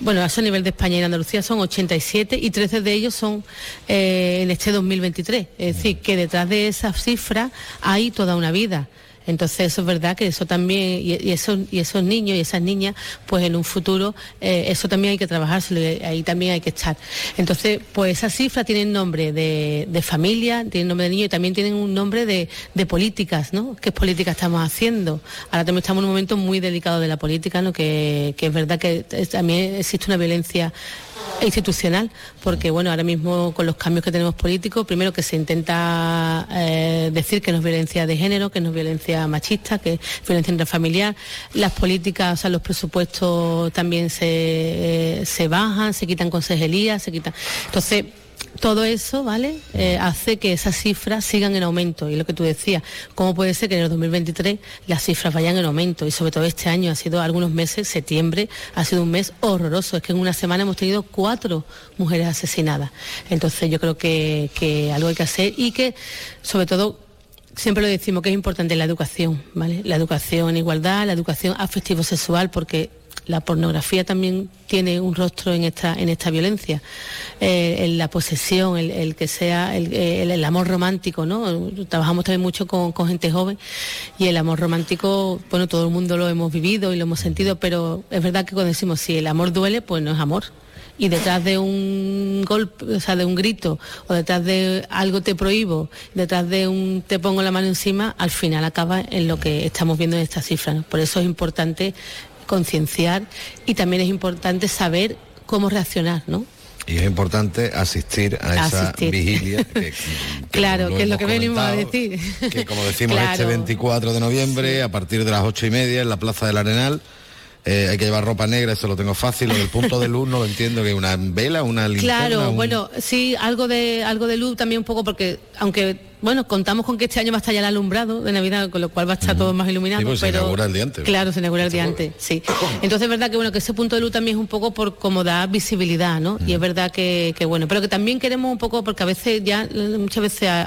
Bueno, eso a nivel de España y en Andalucía son 87 y 13 de ellos son eh, en este 2023. Es decir, que detrás de esa cifra hay toda una vida. Entonces eso es verdad que eso también, y, esos, y esos niños y esas niñas, pues en un futuro eh, eso también hay que trabajárselo, y ahí también hay que estar. Entonces, pues esas cifras tienen nombre de, de familia, tienen nombre de niño y también tienen un nombre de, políticas, ¿no? ¿Qué política estamos haciendo? Ahora también estamos en un momento muy delicado de la política, ¿no? Que, es verdad que es- también existe una violencia institucional, porque bueno, ahora mismo con los cambios que tenemos políticos, primero que se intenta eh, decir que no es violencia de género, que no es violencia machista, que es violencia intrafamiliar, las políticas, o sea, los presupuestos también se, eh, se bajan, se quitan consejerías, se quitan. Entonces, todo eso, ¿vale? Eh, hace que esas cifras sigan en aumento. Y lo que tú decías, ¿cómo puede ser que en el 2023 las cifras vayan en aumento? Y sobre todo este año ha sido algunos meses, septiembre ha sido un mes horroroso. Es que en una semana hemos tenido cuatro mujeres asesinadas. Entonces yo creo que, que algo hay que hacer y que, sobre todo, Siempre lo decimos que es importante la educación, ¿vale? La educación en igualdad, la educación afectivo-sexual, porque la pornografía también tiene un rostro en esta, en esta violencia. Eh, en la posesión, el, que sea el, el- amor romántico, ¿no? Trabajamos también mucho con, con gente joven y el amor romántico, bueno, todo el mundo lo hemos vivido y lo hemos sentido, pero es verdad que cuando decimos si el amor duele, pues no es amor y detrás de un golpe, o sea, de un grito, o detrás de algo te prohíbo, detrás de un te pongo la mano encima, al final acaba en lo que estamos viendo en estas cifras. ¿no? Por eso es importante concienciar y también es importante saber cómo reaccionar, ¿no? Y es importante asistir a esa Asistir. vigilia. que- claro, lo que es lo que venimos a decir. que como decimos Claro. este 24 de noviembre a partir de las ocho y media en la Plaza del Arenal eh, hay que llevar ropa negra eso lo tengo fácil lo del punto de luz no lo entiendo que una vela una linterna Claro, un- bueno, sí, algo de algo de luz también un poco porque aunque bueno, contamos con que este año va a estar ya el alumbrado de Navidad, con lo cual va a estar todo más iluminado, Sí, pues se inaugura el día antes. Claro, se inaugura el día antes, sí. Entonces es verdad que bueno, que ese punto de luz también es un poco por como da visibilidad, ¿no? Y es verdad que, que, bueno, pero que también queremos un poco porque a veces ya muchas veces a,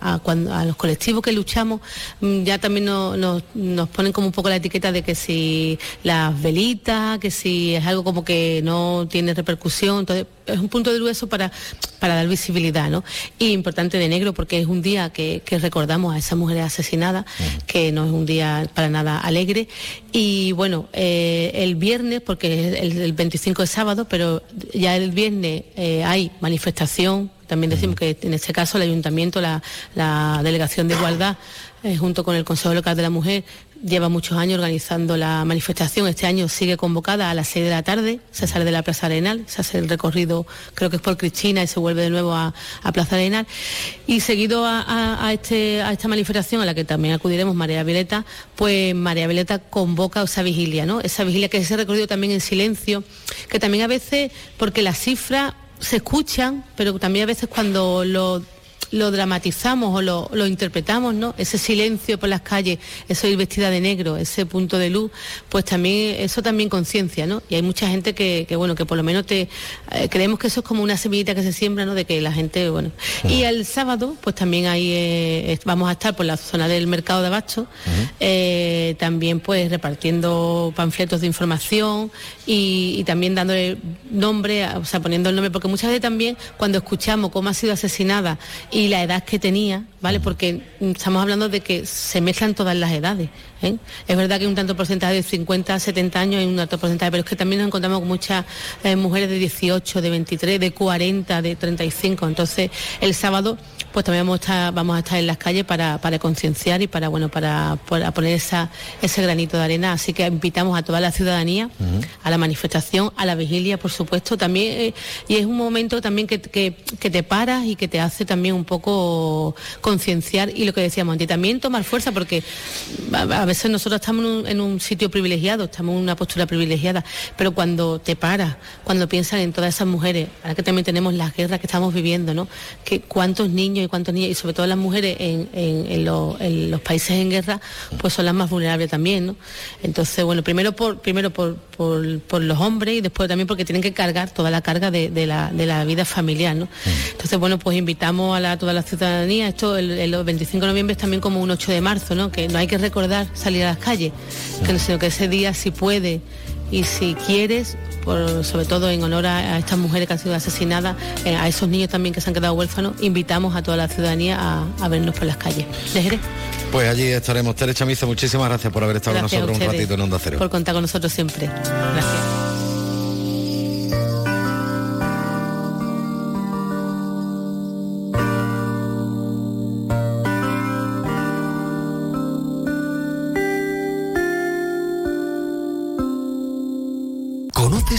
a- a cuando, a los colectivos que luchamos mm, ya también no- nos, nos ponen como un poco la etiqueta de que si las velitas, que si es algo como que no tiene repercusión, entonces es un punto de luz eso para, para dar visibilidad, ¿no? Y importante de negro porque es un día que, que recordamos a esas mujeres asesinadas, que no es un día para nada alegre. Y bueno, eh, el viernes, porque el, el 25 es sábado, pero ya el viernes eh, hay manifestación, también decimos que en este caso el ayuntamiento, la, la delegación de igualdad, eh, junto con el Consejo Local de la Mujer, lleva muchos años organizando la manifestación. Este año sigue convocada a las 6 de la tarde, se sale de la Plaza Arenal, se hace el recorrido, creo que es por Cristina y se vuelve de nuevo a, a Plaza Arenal. Y seguido a, a- este, a esta manifestación, a la que también acudiremos María Violeta, pues María Violeta convoca esa vigilia, ¿no? Esa vigilia que es ese recorrido también en silencio, que también a veces, porque las cifras se escuchan, pero también a veces cuando lo lo dramatizamos o lo, lo interpretamos, ¿no? Ese silencio por las calles, eso ir vestida de negro, ese punto de luz, pues también, eso también conciencia, ¿no? Y hay mucha gente que, que, bueno, que por lo menos te eh, creemos que eso es como una semillita que se siembra, ¿no? De que la gente, bueno. Y el sábado, pues también ahí eh, vamos a estar por la zona del mercado de abasto, eh, también pues repartiendo panfletos de información y, y también dándole nombre, o sea, poniendo el nombre, porque muchas veces también cuando escuchamos cómo ha sido asesinada y la edad que tenía, ¿vale? Porque estamos hablando de que se mezclan todas las edades. ¿Eh? Es verdad que hay un tanto porcentaje de 50 a 70 años y un alto porcentaje, pero es que también nos encontramos con muchas eh, mujeres de 18, de 23, de 40, de 35. Entonces, el sábado pues también vamos a estar, vamos a estar en las calles para, para concienciar y para bueno para, para poner esa, ese granito de arena. Así que invitamos a toda la ciudadanía a la manifestación, a la vigilia, por supuesto, también, eh, y es un momento también que, que- que te paras y que te hace también un poco concienciar y lo que decíamos antes, también tomar fuerza porque a, veces nosotros estamos en un, en un, sitio privilegiado, estamos en una postura privilegiada, pero cuando te paras, cuando piensas en todas esas mujeres, ahora que también tenemos las guerras que estamos viviendo, ¿no? Que cuántos niños y cuántos niñas, y sobre todo las mujeres en, en, los países en guerra, pues son las más vulnerables también, ¿no? Entonces, bueno, primero por, primero por, por, los hombres y después también porque tienen que cargar toda la carga de, la, de la, vida familiar, ¿no? Mm. Entonces, bueno, pues invitamos a la, toda la ciudadanía, esto el, 25 de noviembre es también como un 8 de marzo, ¿no? Que no hay que recordar salir a las calles, que, sino que ese día si puede y si quieres, por, sobre todo en honor a, estas mujeres que han sido asesinadas, eh, a esos niños también que se han quedado huérfanos, invitamos a toda la ciudadanía a, vernos por las calles. ¿De Pues allí estaremos. Tere Chamizo, muchísimas gracias por haber estado con nosotros un ratito en Onda Cero. Por contar con nosotros siempre. Gracias.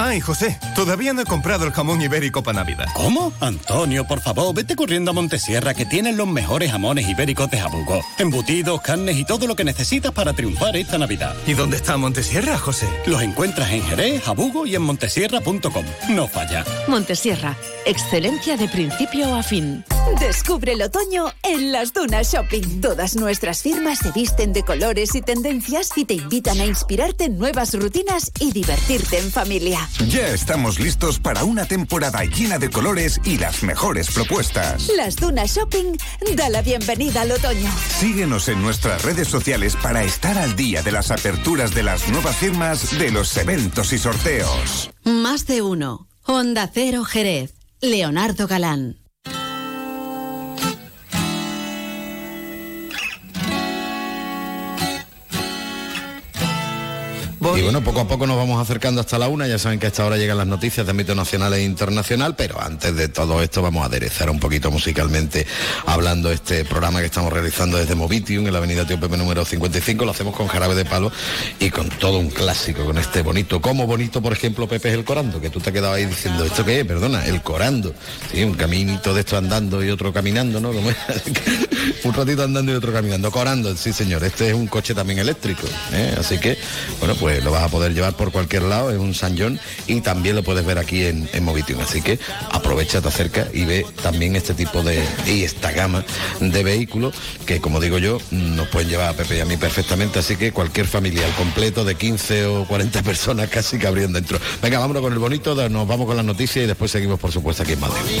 Ay, José, todavía no he comprado el jamón ibérico para Navidad. ¿Cómo? Antonio, por favor, vete corriendo a Montesierra que tienen los mejores jamones ibéricos de Jabugo. Embutidos, carnes y todo lo que necesitas para triunfar esta Navidad. ¿Y dónde está Montesierra, José? Los encuentras en Jerez, Jabugo y en montesierra.com. No falla. Montesierra, excelencia de principio a fin. Descubre el otoño en las Dunas Shopping. Todas nuestras firmas se visten de colores y tendencias y te invitan a inspirarte en nuevas rutinas y divertirte en familia. Ya estamos listos para una temporada llena de colores y las mejores propuestas. Las Dunas Shopping da la bienvenida al otoño. Síguenos en nuestras redes sociales para estar al día de las aperturas de las nuevas firmas, de los eventos y sorteos. Más de uno. Honda Cero Jerez. Leonardo Galán. Y bueno, poco a poco nos vamos acercando hasta la una. Ya saben que a esta hora llegan las noticias de ámbito nacional e internacional, pero antes de todo esto vamos a aderezar un poquito musicalmente hablando este programa que estamos realizando desde Movitium en la avenida Tío Pepe número 55. Lo hacemos con jarabe de palo y con todo un clásico, con este bonito. Como bonito, por ejemplo, Pepe es el corando, que tú te quedado ahí diciendo, ¿esto qué es? Perdona, el corando. Sí, un caminito de esto andando y otro caminando, ¿no? Como un ratito andando y otro caminando. Corando, sí señor. Este es un coche también eléctrico. ¿eh? Así que, bueno, pues lo vas a poder llevar por cualquier lado, es un San John y también lo puedes ver aquí en, en. Así que aprovecha, te acerca y ve también este tipo de y esta gama de vehículos que como digo yo, nos pueden llevar a Pepe y a mí perfectamente, así que cualquier familia al completo de 15 o 40 personas casi cabrían dentro. Venga, vámonos con el bonito, nos vamos con las noticias y después seguimos por supuesto aquí en Madrid.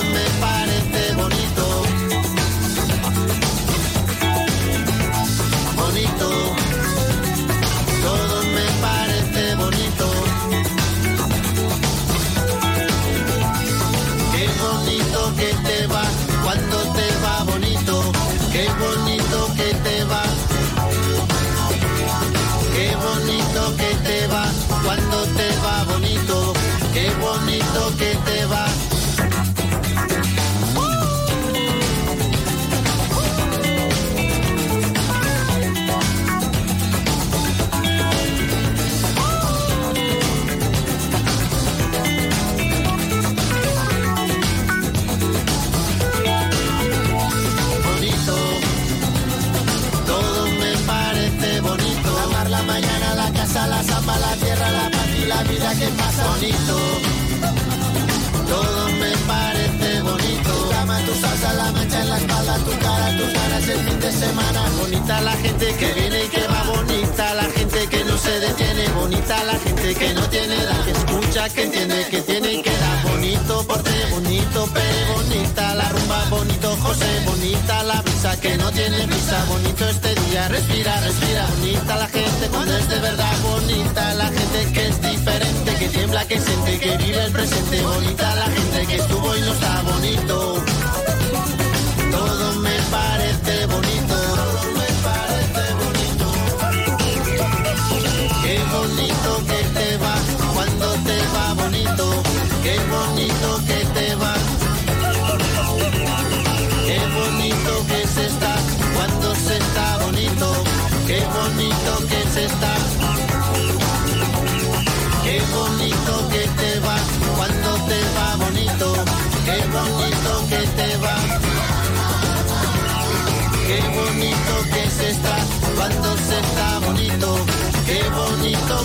que no tiene brisa, bonito este día, respira, respira, bonita la gente cuando es de verdad. Bonita, la gente que es diferente, que tiembla, que siente, que vive el presente, bonita la gente que estuvo y no está bonito.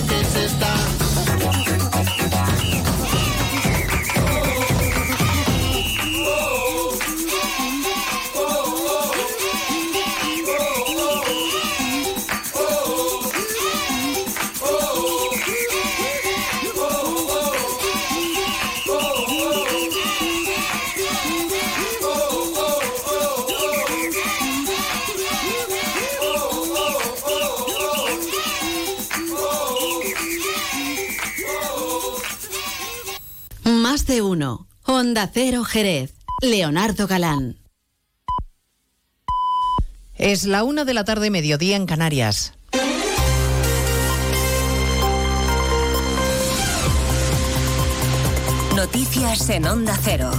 Bonito que Cero Jerez. Leonardo Galán. Es la una de la tarde, mediodía en Canarias. Noticias en Onda Cero.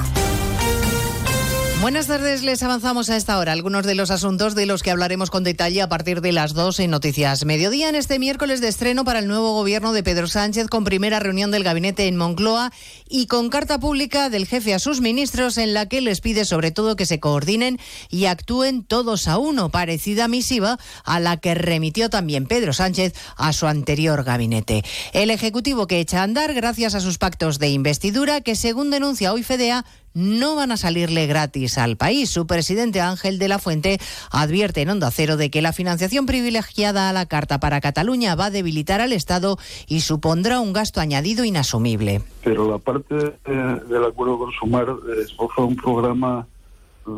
Buenas tardes, les avanzamos a esta hora algunos de los asuntos de los que hablaremos con detalle a partir de las 2 en Noticias Mediodía en este miércoles de estreno para el nuevo gobierno de Pedro Sánchez con primera reunión del gabinete en Moncloa y con carta pública del jefe a sus ministros en la que les pide sobre todo que se coordinen y actúen todos a uno, parecida misiva a la que remitió también Pedro Sánchez a su anterior gabinete. El Ejecutivo que echa a andar gracias a sus pactos de investidura que según denuncia hoy FEDEA no van a salirle gratis al país. Su presidente Ángel de la Fuente advierte en Onda Cero de que la financiación privilegiada a la carta para Cataluña va a debilitar al Estado y supondrá un gasto añadido inasumible. Pero la parte del acuerdo con Sumar eh, esboza un programa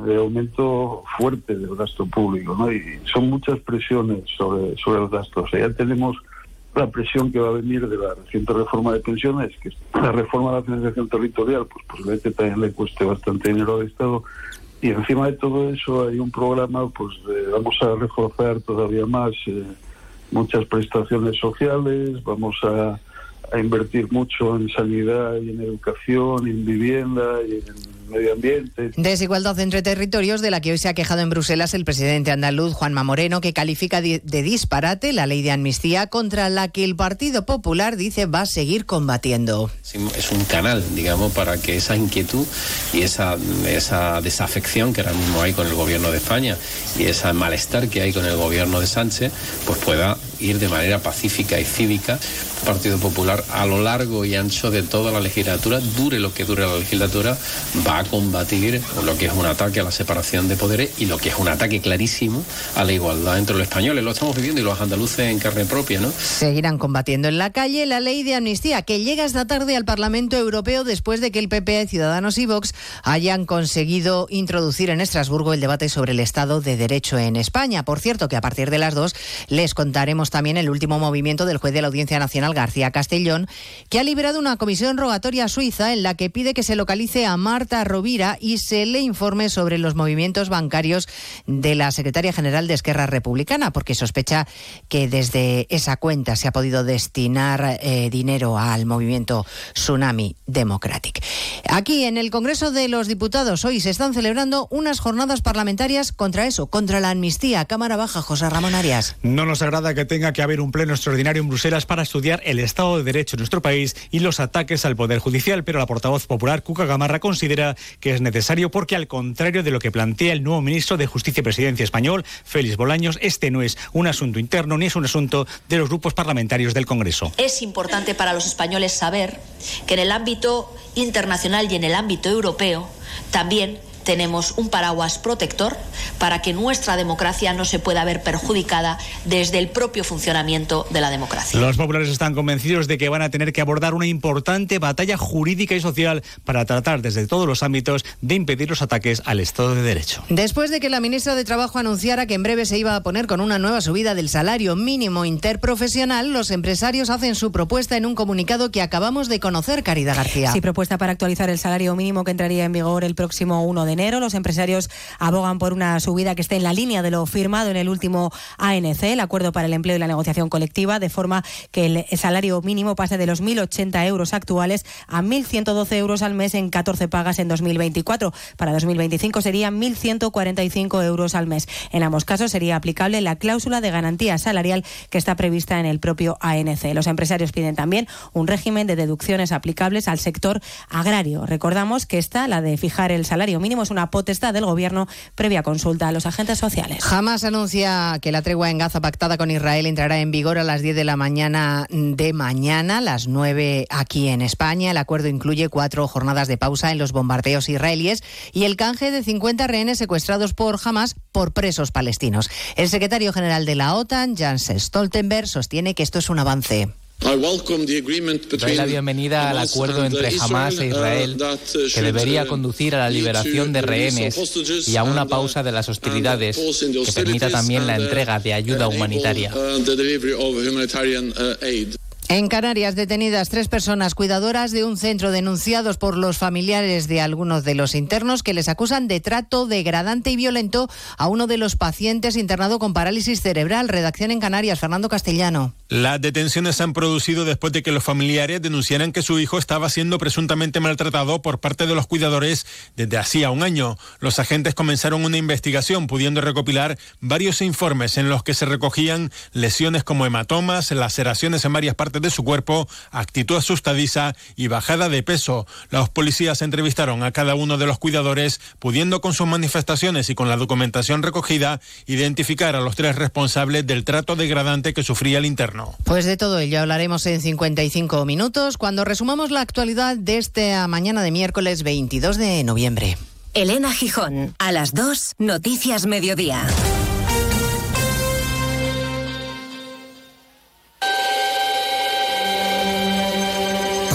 de aumento fuerte del gasto público, ¿no? Y son muchas presiones sobre, sobre el gasto. O sea, ya tenemos la presión que va a venir de la reciente reforma de pensiones, que es la reforma de la financiación territorial, pues posiblemente también le cueste bastante dinero al Estado. Y encima de todo eso hay un programa, pues de- vamos a reforzar todavía más eh, muchas prestaciones sociales, vamos a, a invertir mucho en sanidad y en educación, en vivienda y en medio ambiente. Desigualdad entre territorios de la que hoy se ha quejado en Bruselas el presidente andaluz Juanma Moreno, que califica de, disparate la ley de amnistía contra la que el Partido Popular dice va a seguir combatiendo. es un canal, digamos, para que esa inquietud y esa, esa desafección que ahora mismo hay con el gobierno de España y ese malestar que hay con el gobierno de Sánchez, pues pueda ir de manera pacífica y cívica. Partido Popular a lo largo y ancho de toda la legislatura, dure lo que dure la legislatura, va a combatir lo que es un ataque a la separación de poderes y lo que es un ataque clarísimo a la igualdad entre los españoles. Lo estamos viviendo y los andaluces en carne propia, ¿no? Seguirán combatiendo en la calle la ley de amnistía que llega esta tarde al Parlamento Europeo después de que el PP, Ciudadanos y Vox hayan conseguido introducir en Estrasburgo el debate sobre el Estado de Derecho en España. Por cierto, que a partir de las dos les contaremos también el último movimiento del juez de la Audiencia Nacional, García Castellón, que ha liberado una comisión rogatoria suiza en la que pide que se localice a Marta Rovira y se le informe sobre los movimientos bancarios de la secretaria general de Esquerra Republicana, porque sospecha que desde esa cuenta se ha podido destinar eh, dinero al movimiento Tsunami Democratic. Aquí en el Congreso de los Diputados hoy se están celebrando unas jornadas parlamentarias contra eso, contra la amnistía. Cámara Baja, José Ramón Arias. No nos agrada que tenga que haber un pleno extraordinario en Bruselas para estudiar el Estado de Derecho en nuestro país y los ataques al Poder Judicial, pero la portavoz popular Cuca Gamarra considera que es necesario porque, al contrario de lo que plantea el nuevo ministro de Justicia y Presidencia español, Félix Bolaños, este no es un asunto interno ni es un asunto de los grupos parlamentarios del Congreso. Es importante para los españoles saber que en el ámbito internacional y en el ámbito europeo también tenemos un paraguas protector para que nuestra democracia no se pueda ver perjudicada desde el propio funcionamiento de la democracia. Los populares están convencidos de que van a tener que abordar una importante batalla jurídica y social para tratar desde todos los ámbitos de impedir los ataques al Estado de Derecho. Después de que la ministra de Trabajo anunciara que en breve se iba a poner con una nueva subida del salario mínimo interprofesional, los empresarios hacen su propuesta en un comunicado que acabamos de conocer, Caridad García. Sí, propuesta para actualizar el salario mínimo que entraría en vigor el próximo 1 de enero. Los empresarios abogan por una subida que esté en la línea de lo firmado en el último ANC, el Acuerdo para el Empleo y la Negociación Colectiva, de forma que el salario mínimo pase de los 1.080 euros actuales a 1.112 euros al mes en 14 pagas en 2024. Para 2025 serían 1.145 euros al mes. En ambos casos sería aplicable la cláusula de garantía salarial que está prevista en el propio ANC. Los empresarios piden también un régimen de deducciones aplicables al sector agrario. Recordamos que esta, la de fijar el salario mínimo, es una potestad del Gobierno previa consulta a los agentes sociales. Jamás anuncia que la tregua en Gaza pactada con Israel entrará en vigor a las 10 de la mañana de mañana, las 9 aquí en España. El acuerdo incluye cuatro jornadas de pausa en los bombardeos israelíes y el canje de 50 rehenes secuestrados por Hamas por presos palestinos. El secretario general de la OTAN, Jens Stoltenberg, sostiene que esto es un avance. Doy la bienvenida al acuerdo entre Hamas e Israel que debería conducir a la liberación de rehenes y a una pausa de las hostilidades que permita también la entrega de ayuda humanitaria. En Canarias, detenidas tres personas cuidadoras de un centro denunciados por los familiares de algunos de los internos que les acusan de trato degradante y violento a uno de los pacientes internado con parálisis cerebral. Redacción en Canarias, Fernando Castellano. Las detenciones han producido después de que los familiares denunciaran que su hijo estaba siendo presuntamente maltratado por parte de los cuidadores desde hacía un año. Los agentes comenzaron una investigación pudiendo recopilar varios informes en los que se recogían lesiones como hematomas, laceraciones en varias partes de su cuerpo, actitud asustadiza y bajada de peso. Los policías entrevistaron a cada uno de los cuidadores, pudiendo con sus manifestaciones y con la documentación recogida identificar a los tres responsables del trato degradante que sufría el interno. Pues de todo ello hablaremos en 55 minutos cuando resumamos la actualidad de esta mañana de miércoles 22 de noviembre. Elena Gijón, a las 2, Noticias Mediodía.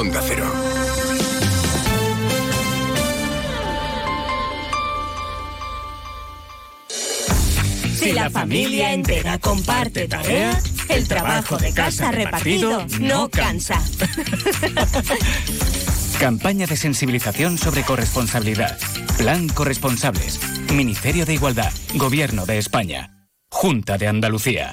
Onda Cero. Si la familia entera comparte tareas, el trabajo de casa repartido no cansa. Campaña de sensibilización sobre corresponsabilidad. Plan Corresponsables. Ministerio de Igualdad. Gobierno de España. Junta de Andalucía.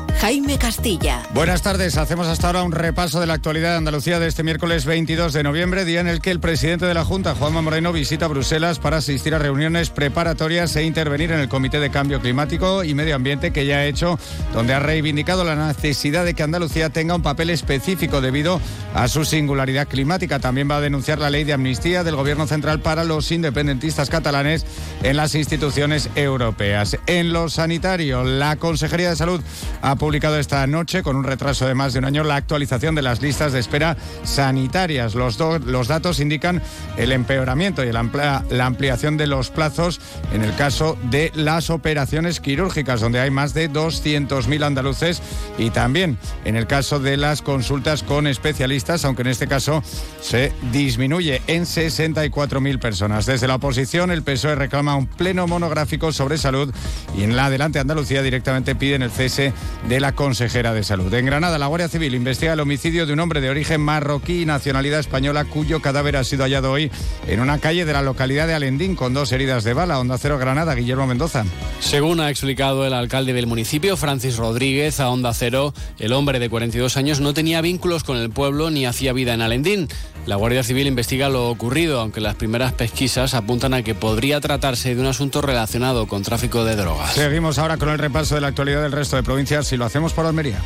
Jaime Castilla. Buenas tardes. Hacemos hasta ahora un repaso de la actualidad de Andalucía de este miércoles 22 de noviembre, día en el que el presidente de la Junta, Juanma Moreno, visita Bruselas para asistir a reuniones preparatorias e intervenir en el Comité de Cambio Climático y Medio Ambiente que ya ha hecho, donde ha reivindicado la necesidad de que Andalucía tenga un papel específico debido a su singularidad climática. También va a denunciar la ley de amnistía del Gobierno Central para los independentistas catalanes en las instituciones europeas. En lo sanitario, la Consejería de Salud ha publicado esta noche, con un retraso de más de un año, la actualización de las listas de espera sanitarias. Los, los datos indican el empeoramiento y la ampliación de los plazos en el caso de las operaciones quirúrgicas, donde hay más de 200.000 andaluces, y también en el caso de las consultas con especialistas, aunque en este caso se disminuye en 64.000 personas. Desde la oposición, el PSOE reclama un pleno monográfico sobre salud y en la Adelante Andalucía directamente piden el cese de la consejera de salud. En Granada, la Guardia Civil investiga el homicidio de un hombre de origen marroquí y nacionalidad española cuyo cadáver ha sido hallado hoy en una calle de la localidad de Alendín con dos heridas de bala. Onda Cero Granada, Guillermo Mendoza. Según ha explicado el alcalde del municipio, Francis Rodríguez, a Onda Cero, el hombre de 42 años no tenía vínculos con el pueblo ni hacía vida en Alendín. La Guardia Civil investiga lo ocurrido, aunque las primeras pesquisas apuntan a que podría tratarse de un asunto relacionado con tráfico de drogas. Seguimos ahora con el repaso de la actualidad del resto de provincias y lo hacemos por Almería.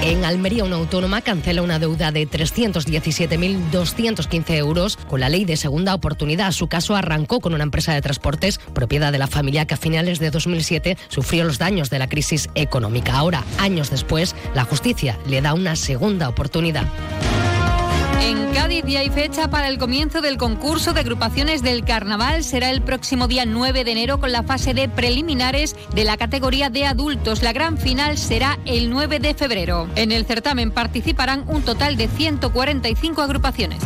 En Almería, una autónoma cancela una deuda de 317.215 euros con la ley de segunda oportunidad. Su caso arrancó con una empresa de transportes, propiedad de la familia que a finales de 2007 sufrió los daños de la crisis económica. Ahora, años después, la justicia le da una segunda oportunidad. En Cádiz ya hay fecha para el comienzo del concurso de agrupaciones del carnaval. Será el próximo día 9 de enero con la fase de preliminares de la categoría de adultos. La gran final será el 9 de febrero. En el certamen participarán un total de 145 agrupaciones.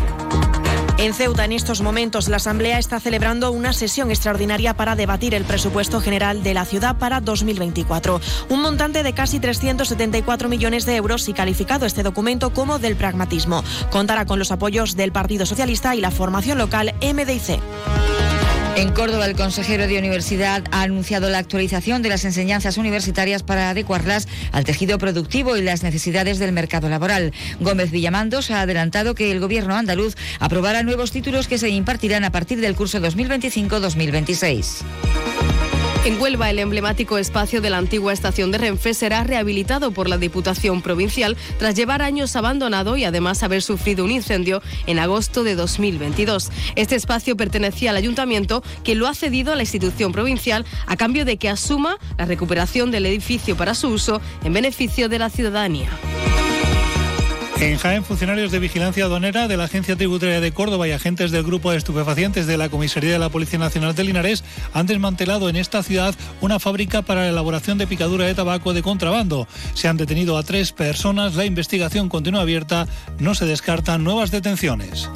En Ceuta, en estos momentos, la Asamblea está celebrando una sesión extraordinaria para debatir el presupuesto general de la ciudad para 2024. Un montante de casi 374 millones de euros y calificado este documento como del pragmatismo. Contará con los apoyos del Partido Socialista y la formación local MDIC. En Córdoba, el consejero de Universidad ha anunciado la actualización de las enseñanzas universitarias para adecuarlas al tejido productivo y las necesidades del mercado laboral. Gómez Villamandos ha adelantado que el gobierno andaluz aprobará nuevos títulos que se impartirán a partir del curso 2025-2026. En Huelva, el emblemático espacio de la antigua estación de Renfe será rehabilitado por la Diputación Provincial tras llevar años abandonado y además haber sufrido un incendio en agosto de 2022. Este espacio pertenecía al ayuntamiento que lo ha cedido a la institución provincial a cambio de que asuma la recuperación del edificio para su uso en beneficio de la ciudadanía. En Jaén, funcionarios de vigilancia aduanera de la Agencia Tributaria de Córdoba y agentes del Grupo de Estupefacientes de la Comisaría de la Policía Nacional de Linares han desmantelado en esta ciudad una fábrica para la elaboración de picadura de tabaco de contrabando. Se han detenido a tres personas, la investigación continúa abierta, no se descartan nuevas detenciones.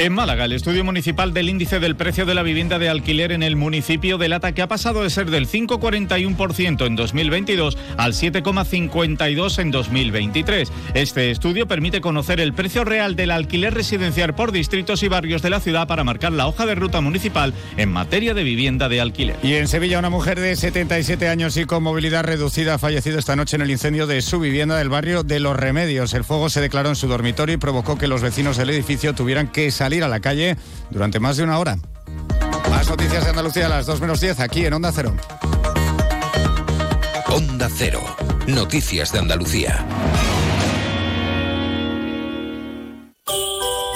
En Málaga, el estudio municipal del índice del precio de la vivienda de alquiler en el municipio delata que ha pasado de ser del 5,41% en 2022 al 7,52% en 2023. Este estudio permite conocer el precio real del alquiler residencial por distritos y barrios de la ciudad para marcar la hoja de ruta municipal en materia de vivienda de alquiler. Y en Sevilla, una mujer de 77 años y con movilidad reducida ha fallecido esta noche en el incendio de su vivienda del barrio de Los Remedios. El fuego se declaró en su dormitorio y provocó que los vecinos del edificio tuvieran que salir salir a la calle durante más de una hora. Más noticias de Andalucía a las 2 menos 10 aquí en Onda Cero. Onda Cero. Noticias de Andalucía.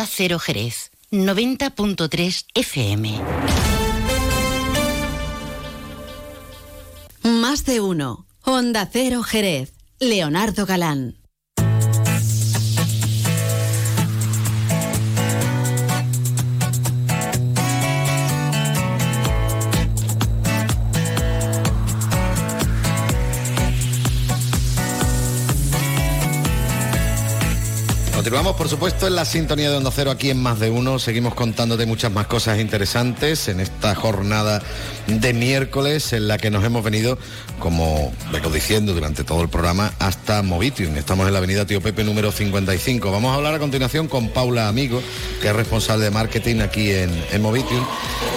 Onda Cero Jerez, 90.3 FM. Más de uno. Onda Cero Jerez. Leonardo Galán. Continuamos, por supuesto, en la sintonía de Onda Cero aquí en Más de Uno. Seguimos contándote muchas más cosas interesantes en esta jornada de miércoles en la que nos hemos venido, como vengo diciendo durante todo el programa, hasta Movitium. Estamos en la avenida Tío Pepe número 55. Vamos a hablar a continuación con Paula Amigo, que es responsable de marketing aquí en, en Movitium.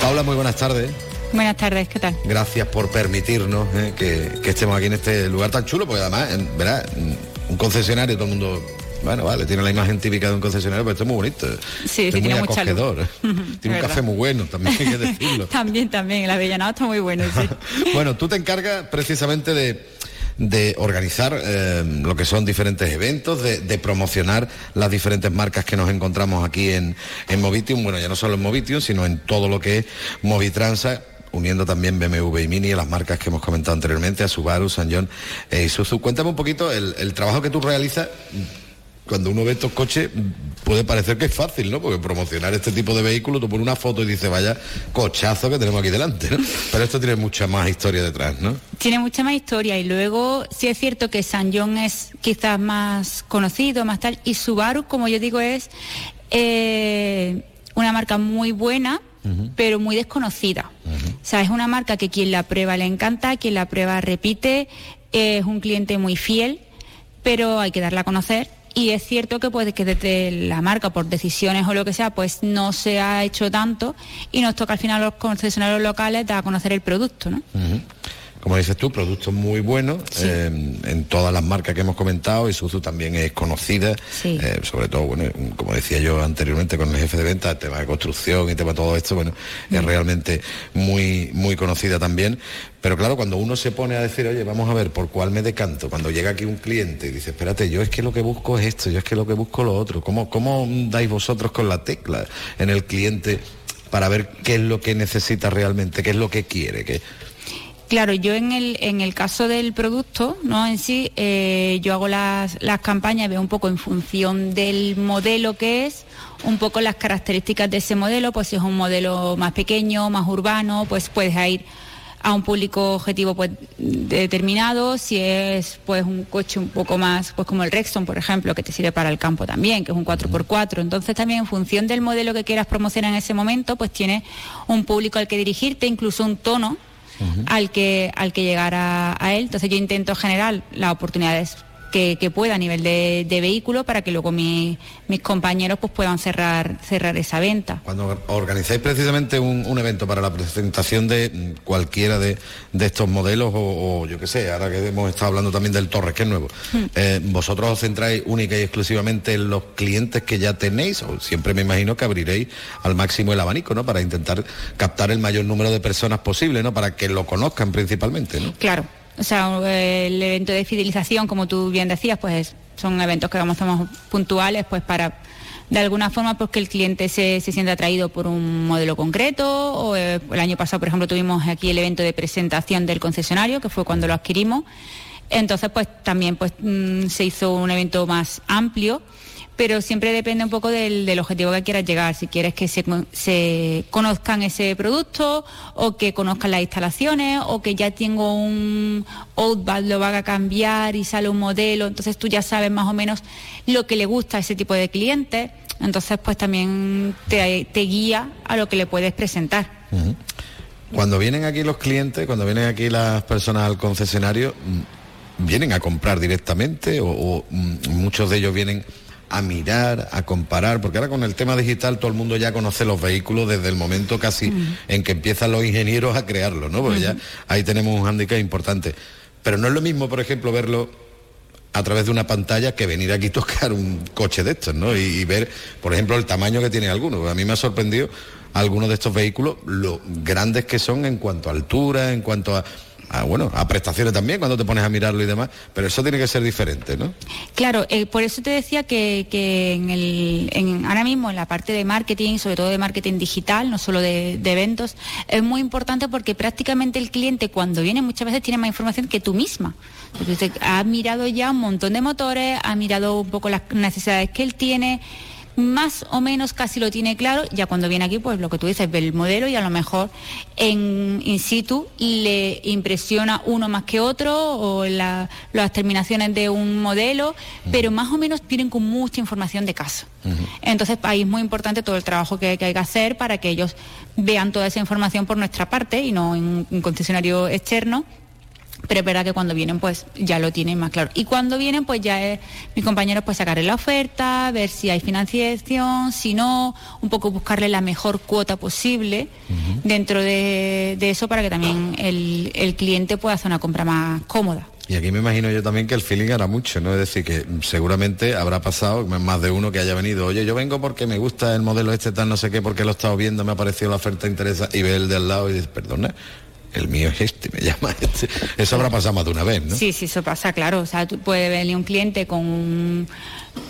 Paula, muy buenas tardes. Buenas tardes, ¿qué tal? Gracias por permitirnos eh, que, que estemos aquí en este lugar tan chulo, porque además, verás, un concesionario, todo el mundo bueno, vale, tiene la imagen típica de un concesionario, pero esto es muy bonito. Sí, Esto sí, es muy tiene mucha luz. acogedor. tiene un café muy bueno, también hay que decirlo. También, también, el avellanado está muy bueno, sí. bueno, tú te encargas precisamente de, de organizar eh, lo que son diferentes eventos, de, de promocionar las diferentes marcas que nos encontramos aquí en, en Movitium, bueno, ya no solo en Movitium, sino en todo lo que es Movitransa uniendo también BMW y Mini a las marcas que hemos comentado anteriormente, a Subaru, San John e Isuzu. Cuéntame un poquito el, el trabajo que tú realizas cuando uno ve estos coches puede parecer que es fácil, ¿no? Porque promocionar este tipo de vehículos, tú pones una foto y dices, vaya cochazo que tenemos aquí delante, ¿no? Pero esto tiene mucha más historia detrás, ¿no? Tiene mucha más historia y luego sí es cierto que San John es quizás más conocido, más tal, y Subaru, como yo digo, es eh, una marca muy buena, pero muy desconocida. O sea, es una marca que quien la prueba le encanta, quien la prueba repite, es un cliente muy fiel, pero hay que darla a conocer. Y es cierto que puede que desde la marca, por decisiones o lo que sea, pues no se ha hecho tanto y nos toca al final a los concesionarios locales dar a conocer el producto, ¿no? Como dices tú, productos muy buenos eh, en todas las marcas que hemos comentado. Isuzu también es conocida, eh, sobre todo, bueno, como decía yo anteriormente con el jefe de venta, el tema de construcción y tema de todo esto, bueno, es realmente muy, muy conocida también. Pero claro, cuando uno se pone a decir, oye, vamos a ver por cuál me decanto, cuando llega aquí un cliente y dice, espérate, yo es que lo que busco es esto, yo es que lo que busco lo otro, ¿cómo, cómo dais vosotros con la tecla en el cliente para ver qué es lo que necesita realmente, qué es lo que quiere? Que, Claro, yo en el, en el caso del producto, ¿no? En sí, eh, yo hago las, las campañas, veo un poco en función del modelo que es, un poco las características de ese modelo, pues si es un modelo más pequeño, más urbano, pues puedes ir a un público objetivo pues determinado, si es pues un coche un poco más, pues como el Rexton, por ejemplo, que te sirve para el campo también, que es un 4x4. Entonces también en función del modelo que quieras promocionar en ese momento, pues tienes un público al que dirigirte, incluso un tono al que al que llegar a, a él. Entonces yo intento generar las oportunidades que, que pueda a nivel de, de vehículo para que luego mi- mis compañeros pues puedan cerrar cerrar esa venta. Cuando organizáis precisamente un, un evento para la presentación de mm, cualquiera de, de estos modelos o, o yo qué sé, ahora que hemos estado hablando también del Torres, que es nuevo, eh, ¿vosotros os centráis única y exclusivamente en los clientes que ya tenéis o siempre me imagino que abriréis al máximo el abanico, ¿no? Para intentar captar el mayor número de personas posible, ¿no? Para que lo conozcan principalmente, ¿no? Claro, o sea, el evento de fidelización, como tú bien decías, pues son eventos que vamos hacemos puntuales, pues para de alguna forma pues que el cliente se, se sienta atraído por un modelo concreto. O, eh, el año pasado, por ejemplo, tuvimos aquí el evento de presentación del concesionario, que fue cuando lo adquirimos. Entonces, pues también pues mm, se hizo un evento más amplio pero siempre depende un poco del, del objetivo que quieras llegar. Si quieres que se, se conozcan ese producto o que conozcan las instalaciones o que ya tengo un Outback, lo van a cambiar y sale un modelo, entonces tú ya sabes más o menos lo que le gusta a ese tipo de clientes. Entonces, pues también te, te guía a lo que le puedes presentar. Cuando vienen aquí los clientes, cuando vienen aquí las personas al concesionario, mm, ¿vienen a comprar directamente o, o, mm, muchos de ellos vienen a mirar, a comparar? Porque ahora con el tema digital todo el mundo ya conoce los vehículos desde el momento casi en que empiezan los ingenieros a crearlos, ¿no? Porque ya ahí tenemos un hándicap importante. Pero no es lo mismo, por ejemplo, verlo a través de una pantalla que venir aquí a tocar un coche de estos, ¿no? Y, y ver, por ejemplo, el tamaño que tiene alguno. A mí me ha sorprendido algunos de estos vehículos, lo grandes que son en cuanto a altura, en cuanto a a, bueno, a prestaciones también cuando te pones a mirarlo y demás, pero eso tiene que ser diferente, ¿no? Claro, eh, por eso te decía que, que en el, en- ahora mismo en la parte de marketing, sobre todo de marketing digital, no solo de, de eventos, es muy importante porque prácticamente el cliente cuando viene muchas veces tiene más información que tú misma. Entonces, ha mirado ya un montón de motores, ha mirado un poco las necesidades que él tiene, más o menos casi lo tiene claro, ya cuando viene aquí, pues lo que tú dices, ve el modelo y a lo mejor en in situ le impresiona uno más que otro o la- las terminaciones de un modelo, pero más o menos vienen con mucha información de casa. Entonces ahí es muy importante todo el trabajo que, que hay que hacer para que ellos vean toda esa información por nuestra parte y no en un concesionario externo pero es verdad que cuando vienen pues ya lo tienen más claro. Y cuando vienen pues ya es mi compañero pues sacarle la oferta, ver si hay financiación, si no, un poco buscarle la mejor cuota posible dentro de, de eso para que también el, el cliente pueda hacer una compra más cómoda. Y aquí me imagino yo también que el feeling hará mucho, ¿no? Es decir, que seguramente habrá pasado más de uno que haya venido, oye, yo vengo porque me gusta el modelo este tal, no sé qué, porque lo he estado viendo, me ha parecido la oferta interesa, y ve el de al lado y dice, perdona, el mío es este, me llama este. Eso habrá pasado más de una vez, ¿no? Sí, sí, eso pasa, claro. O sea, tú puedes venir un cliente con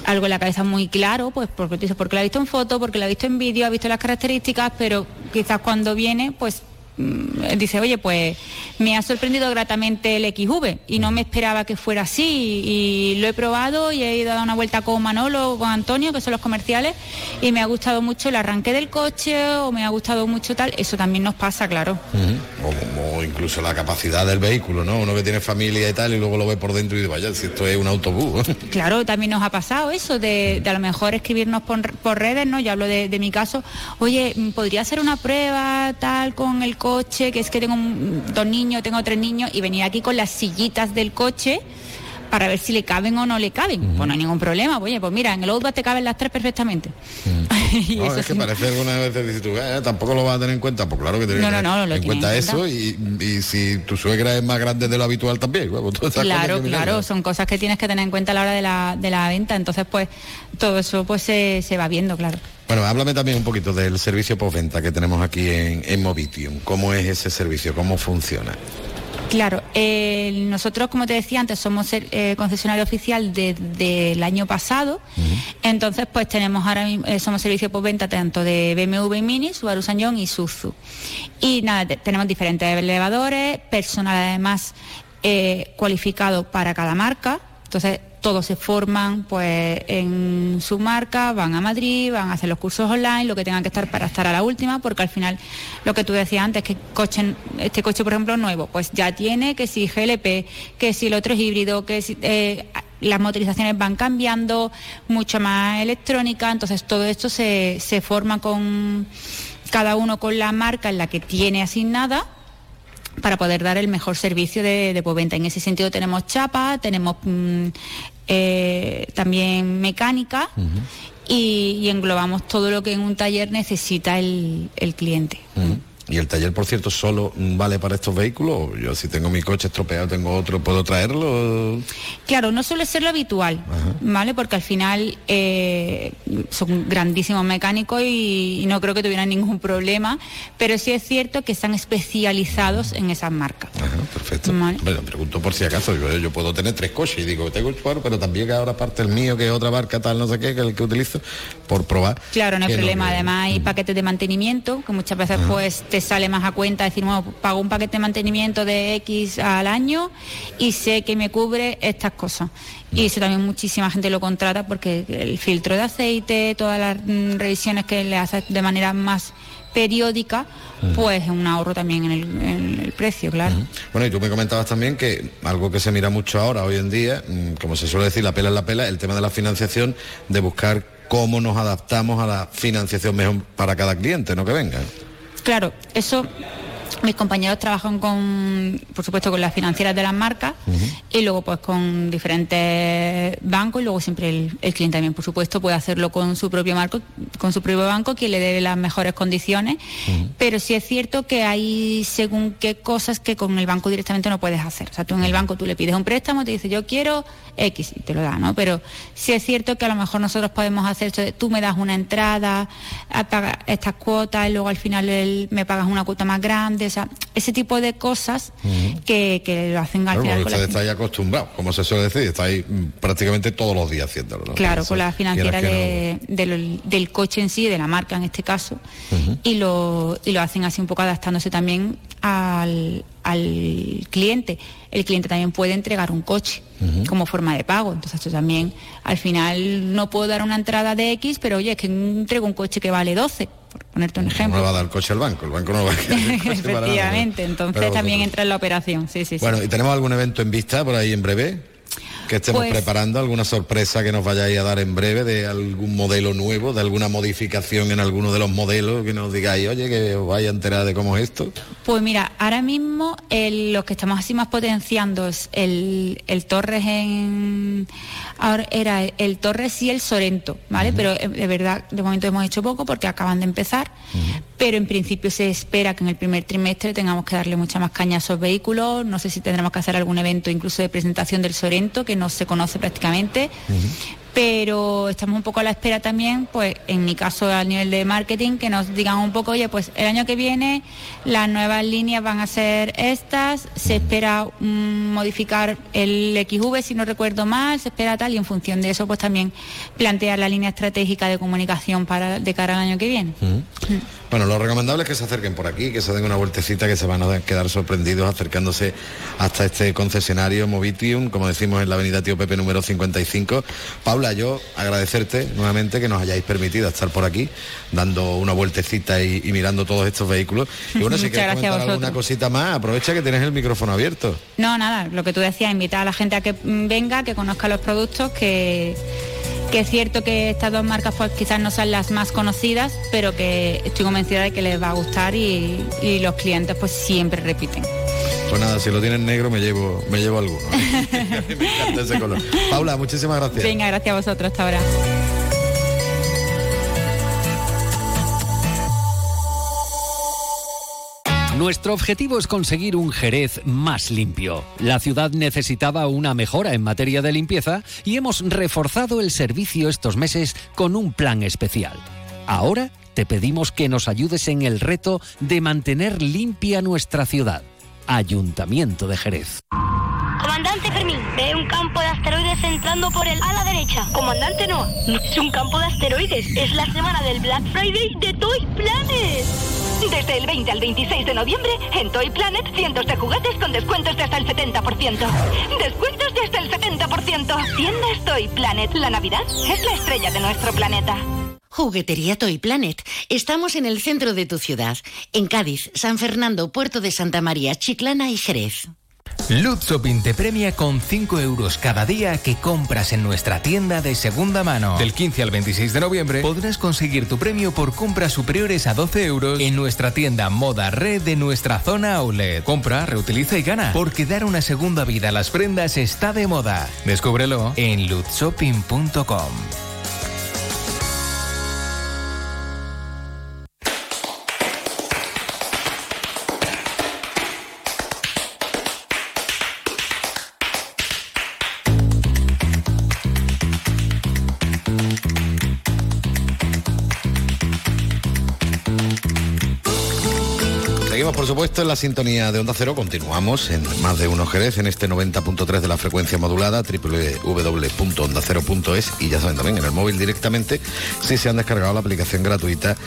algo en la cabeza muy claro, pues porque, porque lo ha visto en foto, porque lo ha visto en vídeo, ha visto las características, pero quizás cuando viene, pues dice, oye, pues me ha sorprendido gratamente el XV y no me esperaba que fuera así y lo he probado y he ido a dar una vuelta con Manolo o con Antonio, que son los comerciales, y me ha gustado mucho el arranque del coche o me ha gustado mucho tal, eso también nos pasa, claro. O, como incluso la capacidad del vehículo, ¿no? Uno que tiene familia y tal, y luego lo ve por dentro y dice, vaya, si esto es un autobús. Claro, también nos ha pasado eso de, de a lo mejor escribirnos por, por redes, ¿no? Yo hablo de, de mi caso, oye, mm, ¿podría hacer una prueba tal con el coche? Que es que tengo un- dos niños, tengo tres niños, y venir aquí con las sillitas del coche para ver si le caben o no le caben. Pues no hay ningún problema. Oye, pues mira, en el Outback te caben las tres perfectamente. Y No, eso es que sí. parece algunas veces dices tú, "Eh, tampoco lo vas a tener en cuenta. Pues claro que tienes No, que no, no, lo en cuenta en eso y, y si tu suegra es más grande de lo habitual también. esas cosas Claro, claro, son cosas que tienes que tener en cuenta a la hora de la, de la venta. Entonces, pues, todo eso pues se, se va viendo, claro. Bueno, háblame también un poquito del servicio postventa que tenemos aquí en, en Movitium. ¿Cómo es ese servicio? ¿Cómo funciona? Claro, eh, nosotros, como te decía antes, somos el eh, concesionario oficial desde el año pasado. Entonces, pues tenemos ahora mismo, eh, somos servicio postventa tanto de BMW Mini, Subaru Sanyong y Suzu. Y nada, te- tenemos diferentes elevadores, personal además eh, cualificado para cada marca. Entonces, todos se forman pues en su marca, van a Madrid, van a hacer los cursos online, lo que tengan que estar para estar a la última, porque al final lo que tú decías antes, que coche, este coche por ejemplo nuevo, pues ya tiene que si GLP, que si el otro es híbrido, que si eh, las motorizaciones van cambiando, mucho más electrónica, entonces todo esto se, se forma con cada uno con la marca en la que tiene asignada para poder dar el mejor servicio de, de postventa. En ese sentido tenemos chapa, tenemos mm, eh, también mecánica y, y englobamos todo lo que en un taller necesita el, el cliente. ¿Y el taller, por cierto, solo mm, vale para estos vehículos? ¿O Yo si tengo mi coche estropeado, tengo otro, ¿puedo traerlo? Claro, no suele ser lo habitual, ¿vale? Porque al final eh, son grandísimos mecánicos y, y no creo que tuvieran ningún problema, pero sí es cierto que están especializados en esas marcas. Perfecto. Vale. Bueno, pregunto por si acaso, yo, yo puedo tener tres coches y digo, tengo el Subaru, pero también que ahora parte el mío, que es otra marca tal, no sé qué, que es el que utilizo, por probar. Claro, no hay problema. Además hay paquetes de mantenimiento que muchas veces Ajá. pues te sale más a cuenta decir, bueno, pago un paquete de mantenimiento de X al año y sé que me cubre estas cosas. Y eso también muchísima gente lo contrata porque el filtro de aceite, todas las mm, revisiones que le hace de manera más periódica, pues es un ahorro también en el, en el precio, claro. Bueno, y tú me comentabas también que algo que se mira mucho ahora, hoy en día, mm, como se suele decir, la pela es la pela, el tema de la financiación, de buscar cómo nos adaptamos a la financiación mejor para cada cliente, no que venga. Claro, eso mis compañeros trabajan con, por supuesto, con las financieras de las marcas y luego pues con diferentes bancos y luego siempre el, el cliente también, por supuesto, puede hacerlo con su propio marco, con su propio banco, quien le dé las mejores condiciones. Pero sí es cierto que hay según qué cosas que con el banco directamente no puedes hacer. O sea, tú en el banco tú le pides un préstamo, te dice yo quiero X y te lo da, ¿no? Pero sí es cierto que a lo mejor nosotros podemos hacer esto de tú me das una entrada, a pagar estas cuotas y luego al final el- me pagas una cuota más grande. Sea, ese tipo de cosas que, que lo hacen al Claro, final la está ahí acostumbrado, como se suele decir, está ahí mm, prácticamente todos los días haciéndolo. ¿no? Claro, con la financiera del, del coche en sí, de la marca en este caso, y, lo, y lo hacen así un poco adaptándose también al, al cliente. El cliente también puede entregar un coche como forma de pago. Entonces esto también, al final no puedo dar una entrada de X, pero oye, es que entrego un coche que vale 12, por ponerte un no ejemplo. le va a dar el coche al banco, el banco no va a querer el coche para nada, ¿no? Efectivamente, entonces también vosotros- entra en la operación. Sí, sí, sí. Bueno, ¿y tenemos algún evento en vista por ahí en breve? Que estemos Pues- preparando, alguna sorpresa que nos vayáis a dar en breve de algún modelo nuevo, de alguna modificación en alguno de los modelos, que nos digáis, oye, que os vaya a enterar de cómo es esto. Pues mira, ahora mismo el- lo que estamos así más potenciando es el, el Torres en... Ahora era el Torres y el Sorento, ¿vale? Pero eh, de verdad, de momento hemos hecho poco porque acaban de empezar, pero en principio se espera que en el primer trimestre tengamos que darle mucha más caña a esos vehículos, no sé si tendremos que hacer algún evento incluso de presentación del Sorento, que no se conoce prácticamente, pero estamos un poco a la espera también, pues en mi caso a nivel de marketing, que nos digan un poco, oye, pues el año que viene las nuevas líneas van a ser estas, se espera mm, modificar el XV si no recuerdo mal, se espera tal y en función de eso pues también plantear la línea estratégica de comunicación para de cara al año que viene. Bueno, lo recomendable es que se acerquen por aquí, que se den una vueltecita, que se van a quedar sorprendidos acercándose hasta este concesionario Movitium, como decimos en la avenida Tío Pepe número 55. Paula, yo agradecerte nuevamente que nos hayáis permitido estar por aquí, dando una vueltecita y, y mirando todos estos vehículos. Y bueno, si quieres comentar alguna cosita más, aprovecha que tienes el micrófono abierto. No, nada, lo que tú decías, invitar a la gente a que venga, que conozca los productos, que, que es cierto que estas dos marcas pues quizás no sean las más conocidas, pero que estoy convencida de que les va a gustar y, y los clientes pues siempre repiten. Pues nada, si lo tienes negro me llevo, me llevo alguno. ¿eh? me encanta ese color. Paula, muchísimas gracias. Venga, gracias a vosotros hasta ahora. Nuestro objetivo es conseguir un Jerez más limpio. La ciudad necesitaba una mejora en materia de limpieza y hemos reforzado el servicio estos meses con un plan especial. Ahora te pedimos que nos ayudes en el reto de mantener limpia nuestra ciudad. Ayuntamiento de Jerez. Comandante Fermín, ve un campo de asteroides entrando por el ala derecha. Comandante no, no es un campo de asteroides, es la semana del Black Friday de Toy Planet. Desde el 20 al 26 de noviembre, en Toy Planet, cientos de juguetes con descuentos de hasta el 70%. Descuentos de hasta el 70%. Tiendas Toy Planet. La Navidad es la estrella de nuestro planeta. Juguetería Toy Planet. Estamos en el centro de tu ciudad, en Cádiz, San Fernando, Puerto de Santa María, Chiclana y Jerez. Loot Shopping te premia con 5 euros cada día que compras en nuestra tienda de segunda mano. Del 15 al 26 de noviembre podrás conseguir tu premio por compras superiores a 12 euros en nuestra tienda Moda Red de nuestra zona outlet. Compra, reutiliza y gana, porque dar una segunda vida a las prendas está de moda. Descúbrelo en lootshopping.com. Supuesto, en la sintonía de Onda Cero. Continuamos en más de uno Jerez, en este 90.3 de la frecuencia modulada, www.ondacero.es y ya saben también en el móvil directamente si se han descargado la aplicación gratuita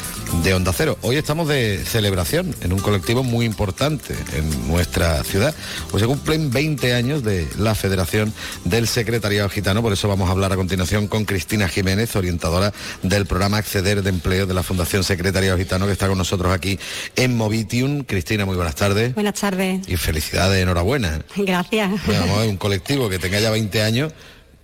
de Onda Cero. Hoy estamos de celebración en un colectivo muy importante en nuestra ciudad. Pues se cumplen 20 años de la Federación del Secretariado Gitano, por eso vamos a hablar a continuación con Cristina Jiménez, orientadora del programa Acceder de Empleo de la Fundación Secretariado Gitano, que está con nosotros aquí en Movitium. Cristina, muy buenas tardes. Buenas tardes. Y felicidades, enhorabuena. Gracias. Bueno, vamos a ver, un colectivo que tenga ya 20 años,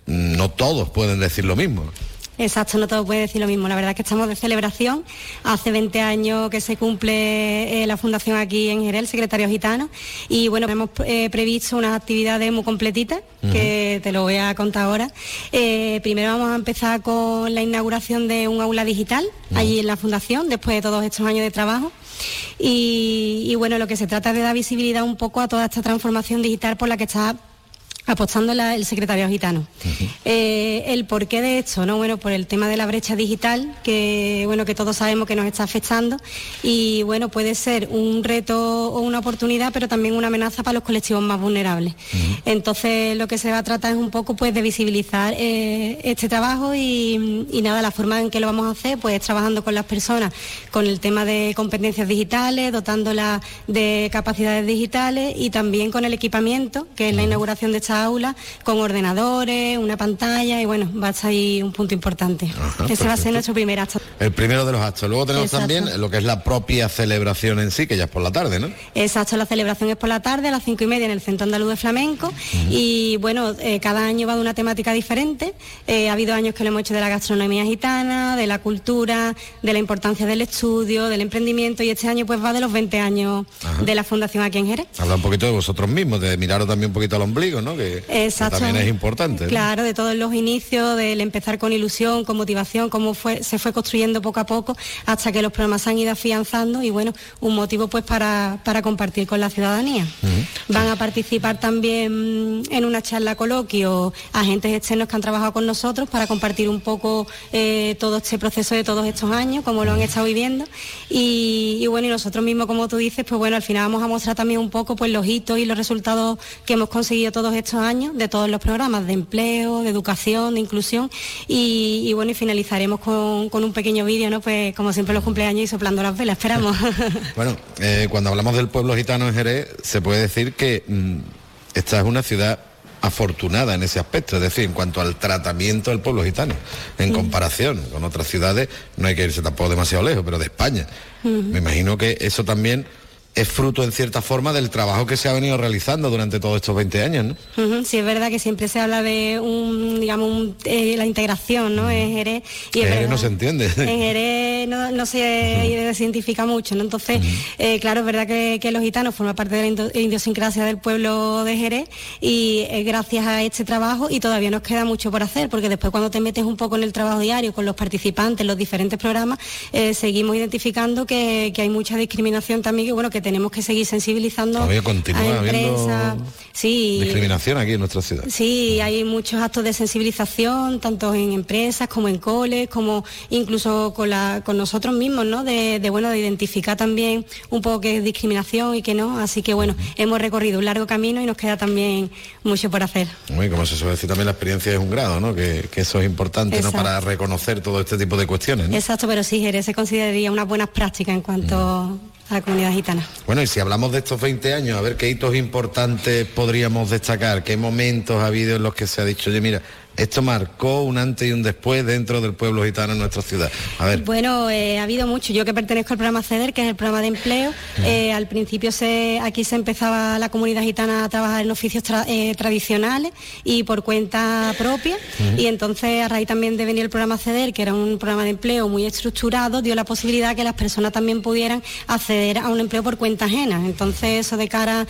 no todos pueden decir lo mismo. Exacto, no todo puede decir lo mismo. La verdad es que estamos de celebración. Hace 20 años que se cumple eh, la fundación aquí en Jerez, el secretario gitano. Y bueno, hemos eh, previsto unas actividades muy completitas que te lo voy a contar ahora. Eh, primero vamos a empezar con la inauguración de un aula digital allí en la fundación, después de todos estos años de trabajo. Y, bueno, lo que se trata es de dar visibilidad un poco a toda esta transformación digital por la que está apostando la- el secretario gitano. Eh, el porqué de esto, ¿no? Bueno, por el tema de la brecha digital, que bueno, que todos sabemos que nos está afectando, y bueno, puede ser un reto o una oportunidad, pero también una amenaza para los colectivos más vulnerables. Entonces lo que se va a tratar es un poco pues de visibilizar eh, este trabajo y, y nada, la forma en que lo vamos a hacer, pues trabajando con las personas, con el tema de competencias digitales, dotándolas de capacidades digitales y también con el equipamiento, que es la inauguración de esta aula, con ordenadores, una pantalla y bueno, va a estar ahí un punto importante. Ese va a ser nuestro primer acto. El primero de los actos. Luego tenemos Exacto. también lo que es la propia celebración en sí, que ya es por la tarde, ¿no? Exacto, la celebración es por la tarde a las cinco y media en el Centro Andaluz de Flamenco y bueno, eh, cada año va de una temática diferente. Eh, ha habido años que lo hemos hecho de la gastronomía gitana, de la cultura, de la importancia del estudio, del emprendimiento y este año pues va de los 20 años Ajá. de la Fundación aquí en Jerez. Habla un poquito de vosotros mismos, de miraros también un poquito al ombligo, ¿no? Que, que Exacto. también es importante. ¿no? Claro, de todos los inicios, del empezar con ilusión, con motivación, cómo fue, se fue construyendo poco a poco hasta que los programas se han ido afianzando y bueno, un motivo pues para, para compartir con la ciudadanía. Van a participar también en una charla coloquio agentes externos que han trabajado con nosotros para compartir un poco eh, todo este proceso de todos estos años, cómo lo han estado viviendo. Y, y bueno, y nosotros mismos, como tú dices, pues bueno, al final vamos a mostrar también un poco pues los hitos y los resultados que hemos conseguido todos estos años de todos los programas de empleo, de educación, de inclusión. Y, y bueno, y finalizaremos con, con un pequeño vídeo, ¿no? Pues como siempre los cumpleaños y soplando las velas, esperamos. Bueno, eh, cuando hablamos del pueblo gitano en Jerez, se puede decir que mm, esta es una ciudad afortunada en ese aspecto, es decir, en cuanto al tratamiento del pueblo gitano, en comparación con otras ciudades, no hay que irse tampoco demasiado lejos, pero de España. Me imagino que eso también es fruto en cierta forma del trabajo que se ha venido realizando durante todos estos 20 años, ¿no? Sí, es verdad que siempre se habla de un, digamos, un, eh, la integración, ¿no? En Jerez. Y es Jerez verdad- no se entiende. En Jerez no, no se identifica mucho, ¿no? Entonces, eh, claro, es verdad que, que los gitanos forman parte de la idiosincrasia del pueblo de Jerez y eh, gracias a este trabajo y todavía nos queda mucho por hacer, porque después cuando te metes un poco en el trabajo diario con los participantes, los diferentes programas, seguimos identificando que, que hay mucha discriminación también, que bueno, que tenemos que seguir sensibilizando Todavía continúa a empresas. Sí, Discriminación aquí en nuestra ciudad. Sí, hay muchos actos de sensibilización, tanto en empresas como en coles, como incluso con, la- con nosotros mismos, ¿no? De, de, bueno, de identificar también un poco qué es discriminación y qué no. Así que bueno, hemos recorrido un largo camino y nos queda también mucho por hacer. Muy, como se suele decir también, la experiencia es un grado, ¿no? Que, que eso es importante, ¿no? Para reconocer todo este tipo de cuestiones, ¿no? Exacto, pero sí, Jerez se consideraría unas buenas prácticas en cuanto comunidad gitana. Bueno, y si hablamos de estos 20 años, a ver qué hitos importantes podríamos destacar, qué momentos ha habido en los que se ha dicho, oye, mira, esto marcó un antes y un después dentro del pueblo gitano en nuestra ciudad. A ver, Bueno, eh, ha habido mucho. Yo que pertenezco al programa CEDER, que es el programa de empleo, eh, al principio se, aquí se empezaba la comunidad gitana a trabajar en oficios tra- eh, tradicionales y por cuenta propia. Y entonces, a raíz también de venir el programa CEDER, que era un programa de empleo muy estructurado, dio la posibilidad que las personas también pudieran acceder a un empleo por cuenta ajena. Entonces, eso de cara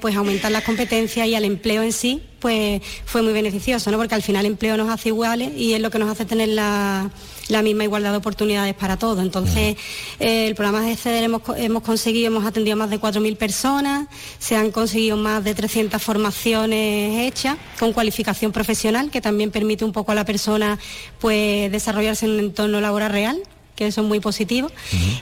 pues a aumentar las competencias y al empleo en sí, pues fue muy beneficioso, ¿no? Porque al final el empleo nos hace iguales y es lo que nos hace tener la, la misma igualdad de oportunidades para todos. Entonces, eh, el programa de CEDER hemos, hemos conseguido, hemos atendido a más de 4.000 personas, se han conseguido más de 300 formaciones hechas con cualificación profesional, que también permite un poco a la persona pues desarrollarse en un entorno laboral real que eso es muy positivo.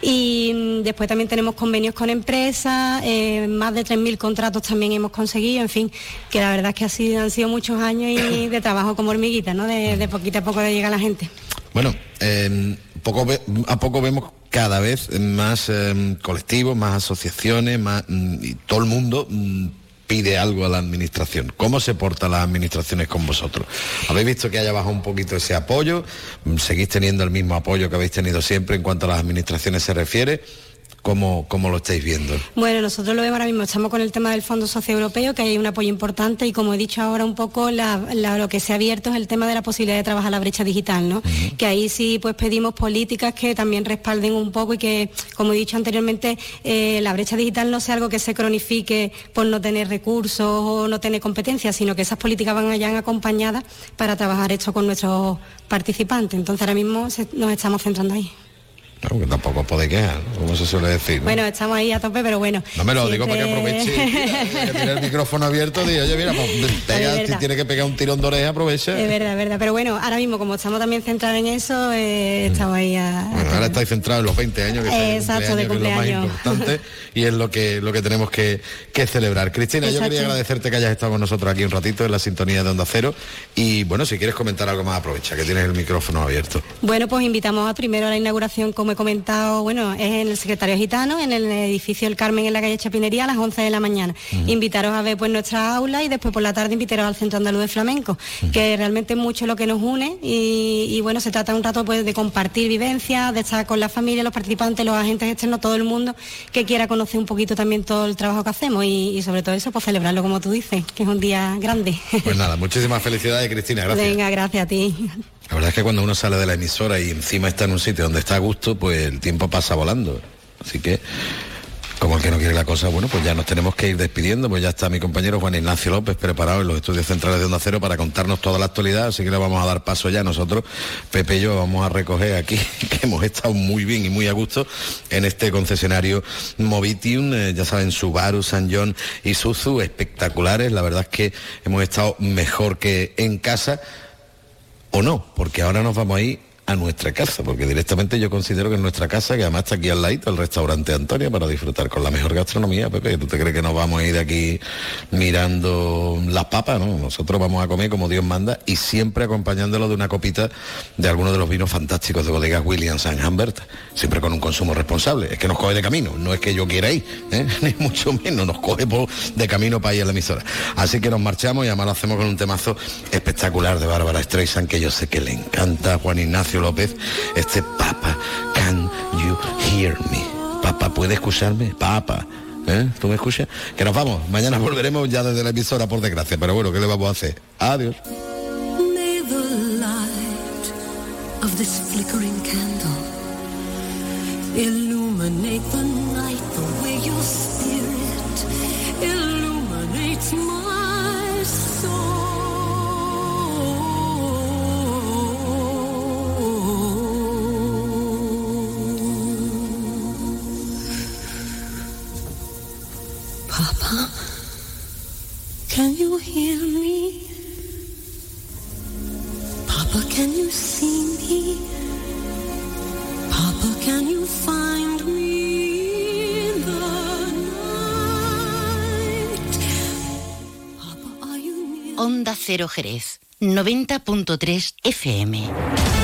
Y mm, después también tenemos convenios con empresas, eh, más de 3.000 contratos también hemos conseguido, en fin, que la verdad es que sido- han sido muchos años y de trabajo como hormiguita, ¿no? De, de poquito a poco de llegar la gente. bueno, eh, poco a poco vemos cada vez más eh, colectivos, más asociaciones, más, mm, y todo el mundo mm, pide algo a la administración. ¿Cómo se portan las administraciones con vosotros? ¿Habéis visto que haya bajado un poquito ese apoyo? ¿Seguís teniendo el mismo apoyo que habéis tenido siempre en cuanto a las administraciones se refiere? ¿Cómo, cómo lo estáis viendo? Bueno, nosotros lo vemos ahora mismo, estamos con el tema del Fondo Socioeuropeo, que hay un apoyo importante y como he dicho ahora un poco, la- la- lo que se ha abierto es el tema de la posibilidad de trabajar la brecha digital, ¿no? Que ahí sí pues pedimos políticas que también respalden un poco y que, como he dicho anteriormente, eh, la brecha digital no sea algo que se cronifique por no tener recursos o no tener competencias, sino que esas políticas van allá acompañadas para trabajar esto con nuestros participantes. Entonces ahora mismo se- nos estamos centrando ahí. Claro, que tampoco podéis quejar, ¿no? como se suele decir. ¿no? Bueno, estamos ahí a tope, pero bueno. No me lo digo para que aproveche. que tiene el micrófono abierto, digo, oye, mira, pues pega, si tiene que pegar un tirón de oreja, aprovecha. Es verdad, es verdad. Pero bueno, ahora mismo, como estamos también centrados en eso, eh, estamos ahí a... Bueno, ahora estáis centrados en los 20 años, que, Exacto, de cumpleaños, que es lo más cumpleaños. importante y es lo que, lo que tenemos que, que celebrar. Cristina, yo quería agradecerte que hayas estado con nosotros aquí un ratito en la sintonía de Onda Cero y bueno, si quieres comentar algo más, aprovecha, que tienes el micrófono abierto. Bueno, pues invitamos a primero a la inauguración, como he comentado, bueno, es en el Secretario Gitano, en el edificio El Carmen, en la calle Chapinería, a las 11 de la mañana. Invitaros a ver pues nuestra aula y después por la tarde invitaros al Centro Andaluz de Flamenco, que realmente es mucho lo que nos une y, y, bueno, se trata un rato pues de compartir vivencias, de estar con la familia, los participantes, los agentes externos, todo el mundo que quiera conocer un poquito también todo el trabajo que hacemos y, y sobre todo eso, pues celebrarlo como tú dices, que es un día grande. Pues nada, muchísimas felicidades, Cristina, gracias. Venga, gracias a ti. La verdad es que cuando uno sale de la emisora y encima está en un sitio donde está a gusto, pues el tiempo pasa volando. Así que, como el que no quiere la cosa, bueno, pues ya nos tenemos que ir despidiendo, pues ya está mi compañero Juan Ignacio López preparado en los estudios centrales de Onda Cero para contarnos toda la actualidad, así que le vamos a dar paso ya nosotros, Pepe y yo vamos a recoger aquí, que hemos estado muy bien y muy a gusto en este concesionario Movitium, eh, ya saben, Subaru, San John y Suzu, espectaculares, la verdad es que hemos estado mejor que en casa, o no, porque ahora nos vamos a ir a nuestra casa, porque directamente yo considero que es nuestra casa, que además está aquí al ladito, el restaurante Antonia, para disfrutar con la mejor gastronomía, Pepe. ¿Tú te crees que nos vamos a ir de aquí mirando las papas? No, nosotros vamos a comer como Dios manda y siempre acompañándolo de una copita de alguno de los vinos fantásticos de bodegas Williams and Humbert, siempre con un consumo responsable. Es que nos coge de camino, no es que yo quiera ir, ¿eh? ni mucho menos, nos coge de camino para ir a la emisora. Así que nos marchamos y además lo hacemos con un temazo espectacular de Bárbara Streisand, que yo sé que le encanta Juan Ignacio López, este Papa, can you hear me? Papa, ¿puede escucharme? Papa. ¿Eh? ¿Tú me escuchas? Que nos vamos. Mañana volveremos ya desde la emisora, por desgracia. Pero bueno, ¿qué le vamos a hacer? Adiós. May the light of this flickering candle illuminate the night the way your spirit illuminates my can you hear me? Papa, can you see me? Papa, can you find me in the night? Papa? Are you? Onda Cero Jerez, 90.3 FM.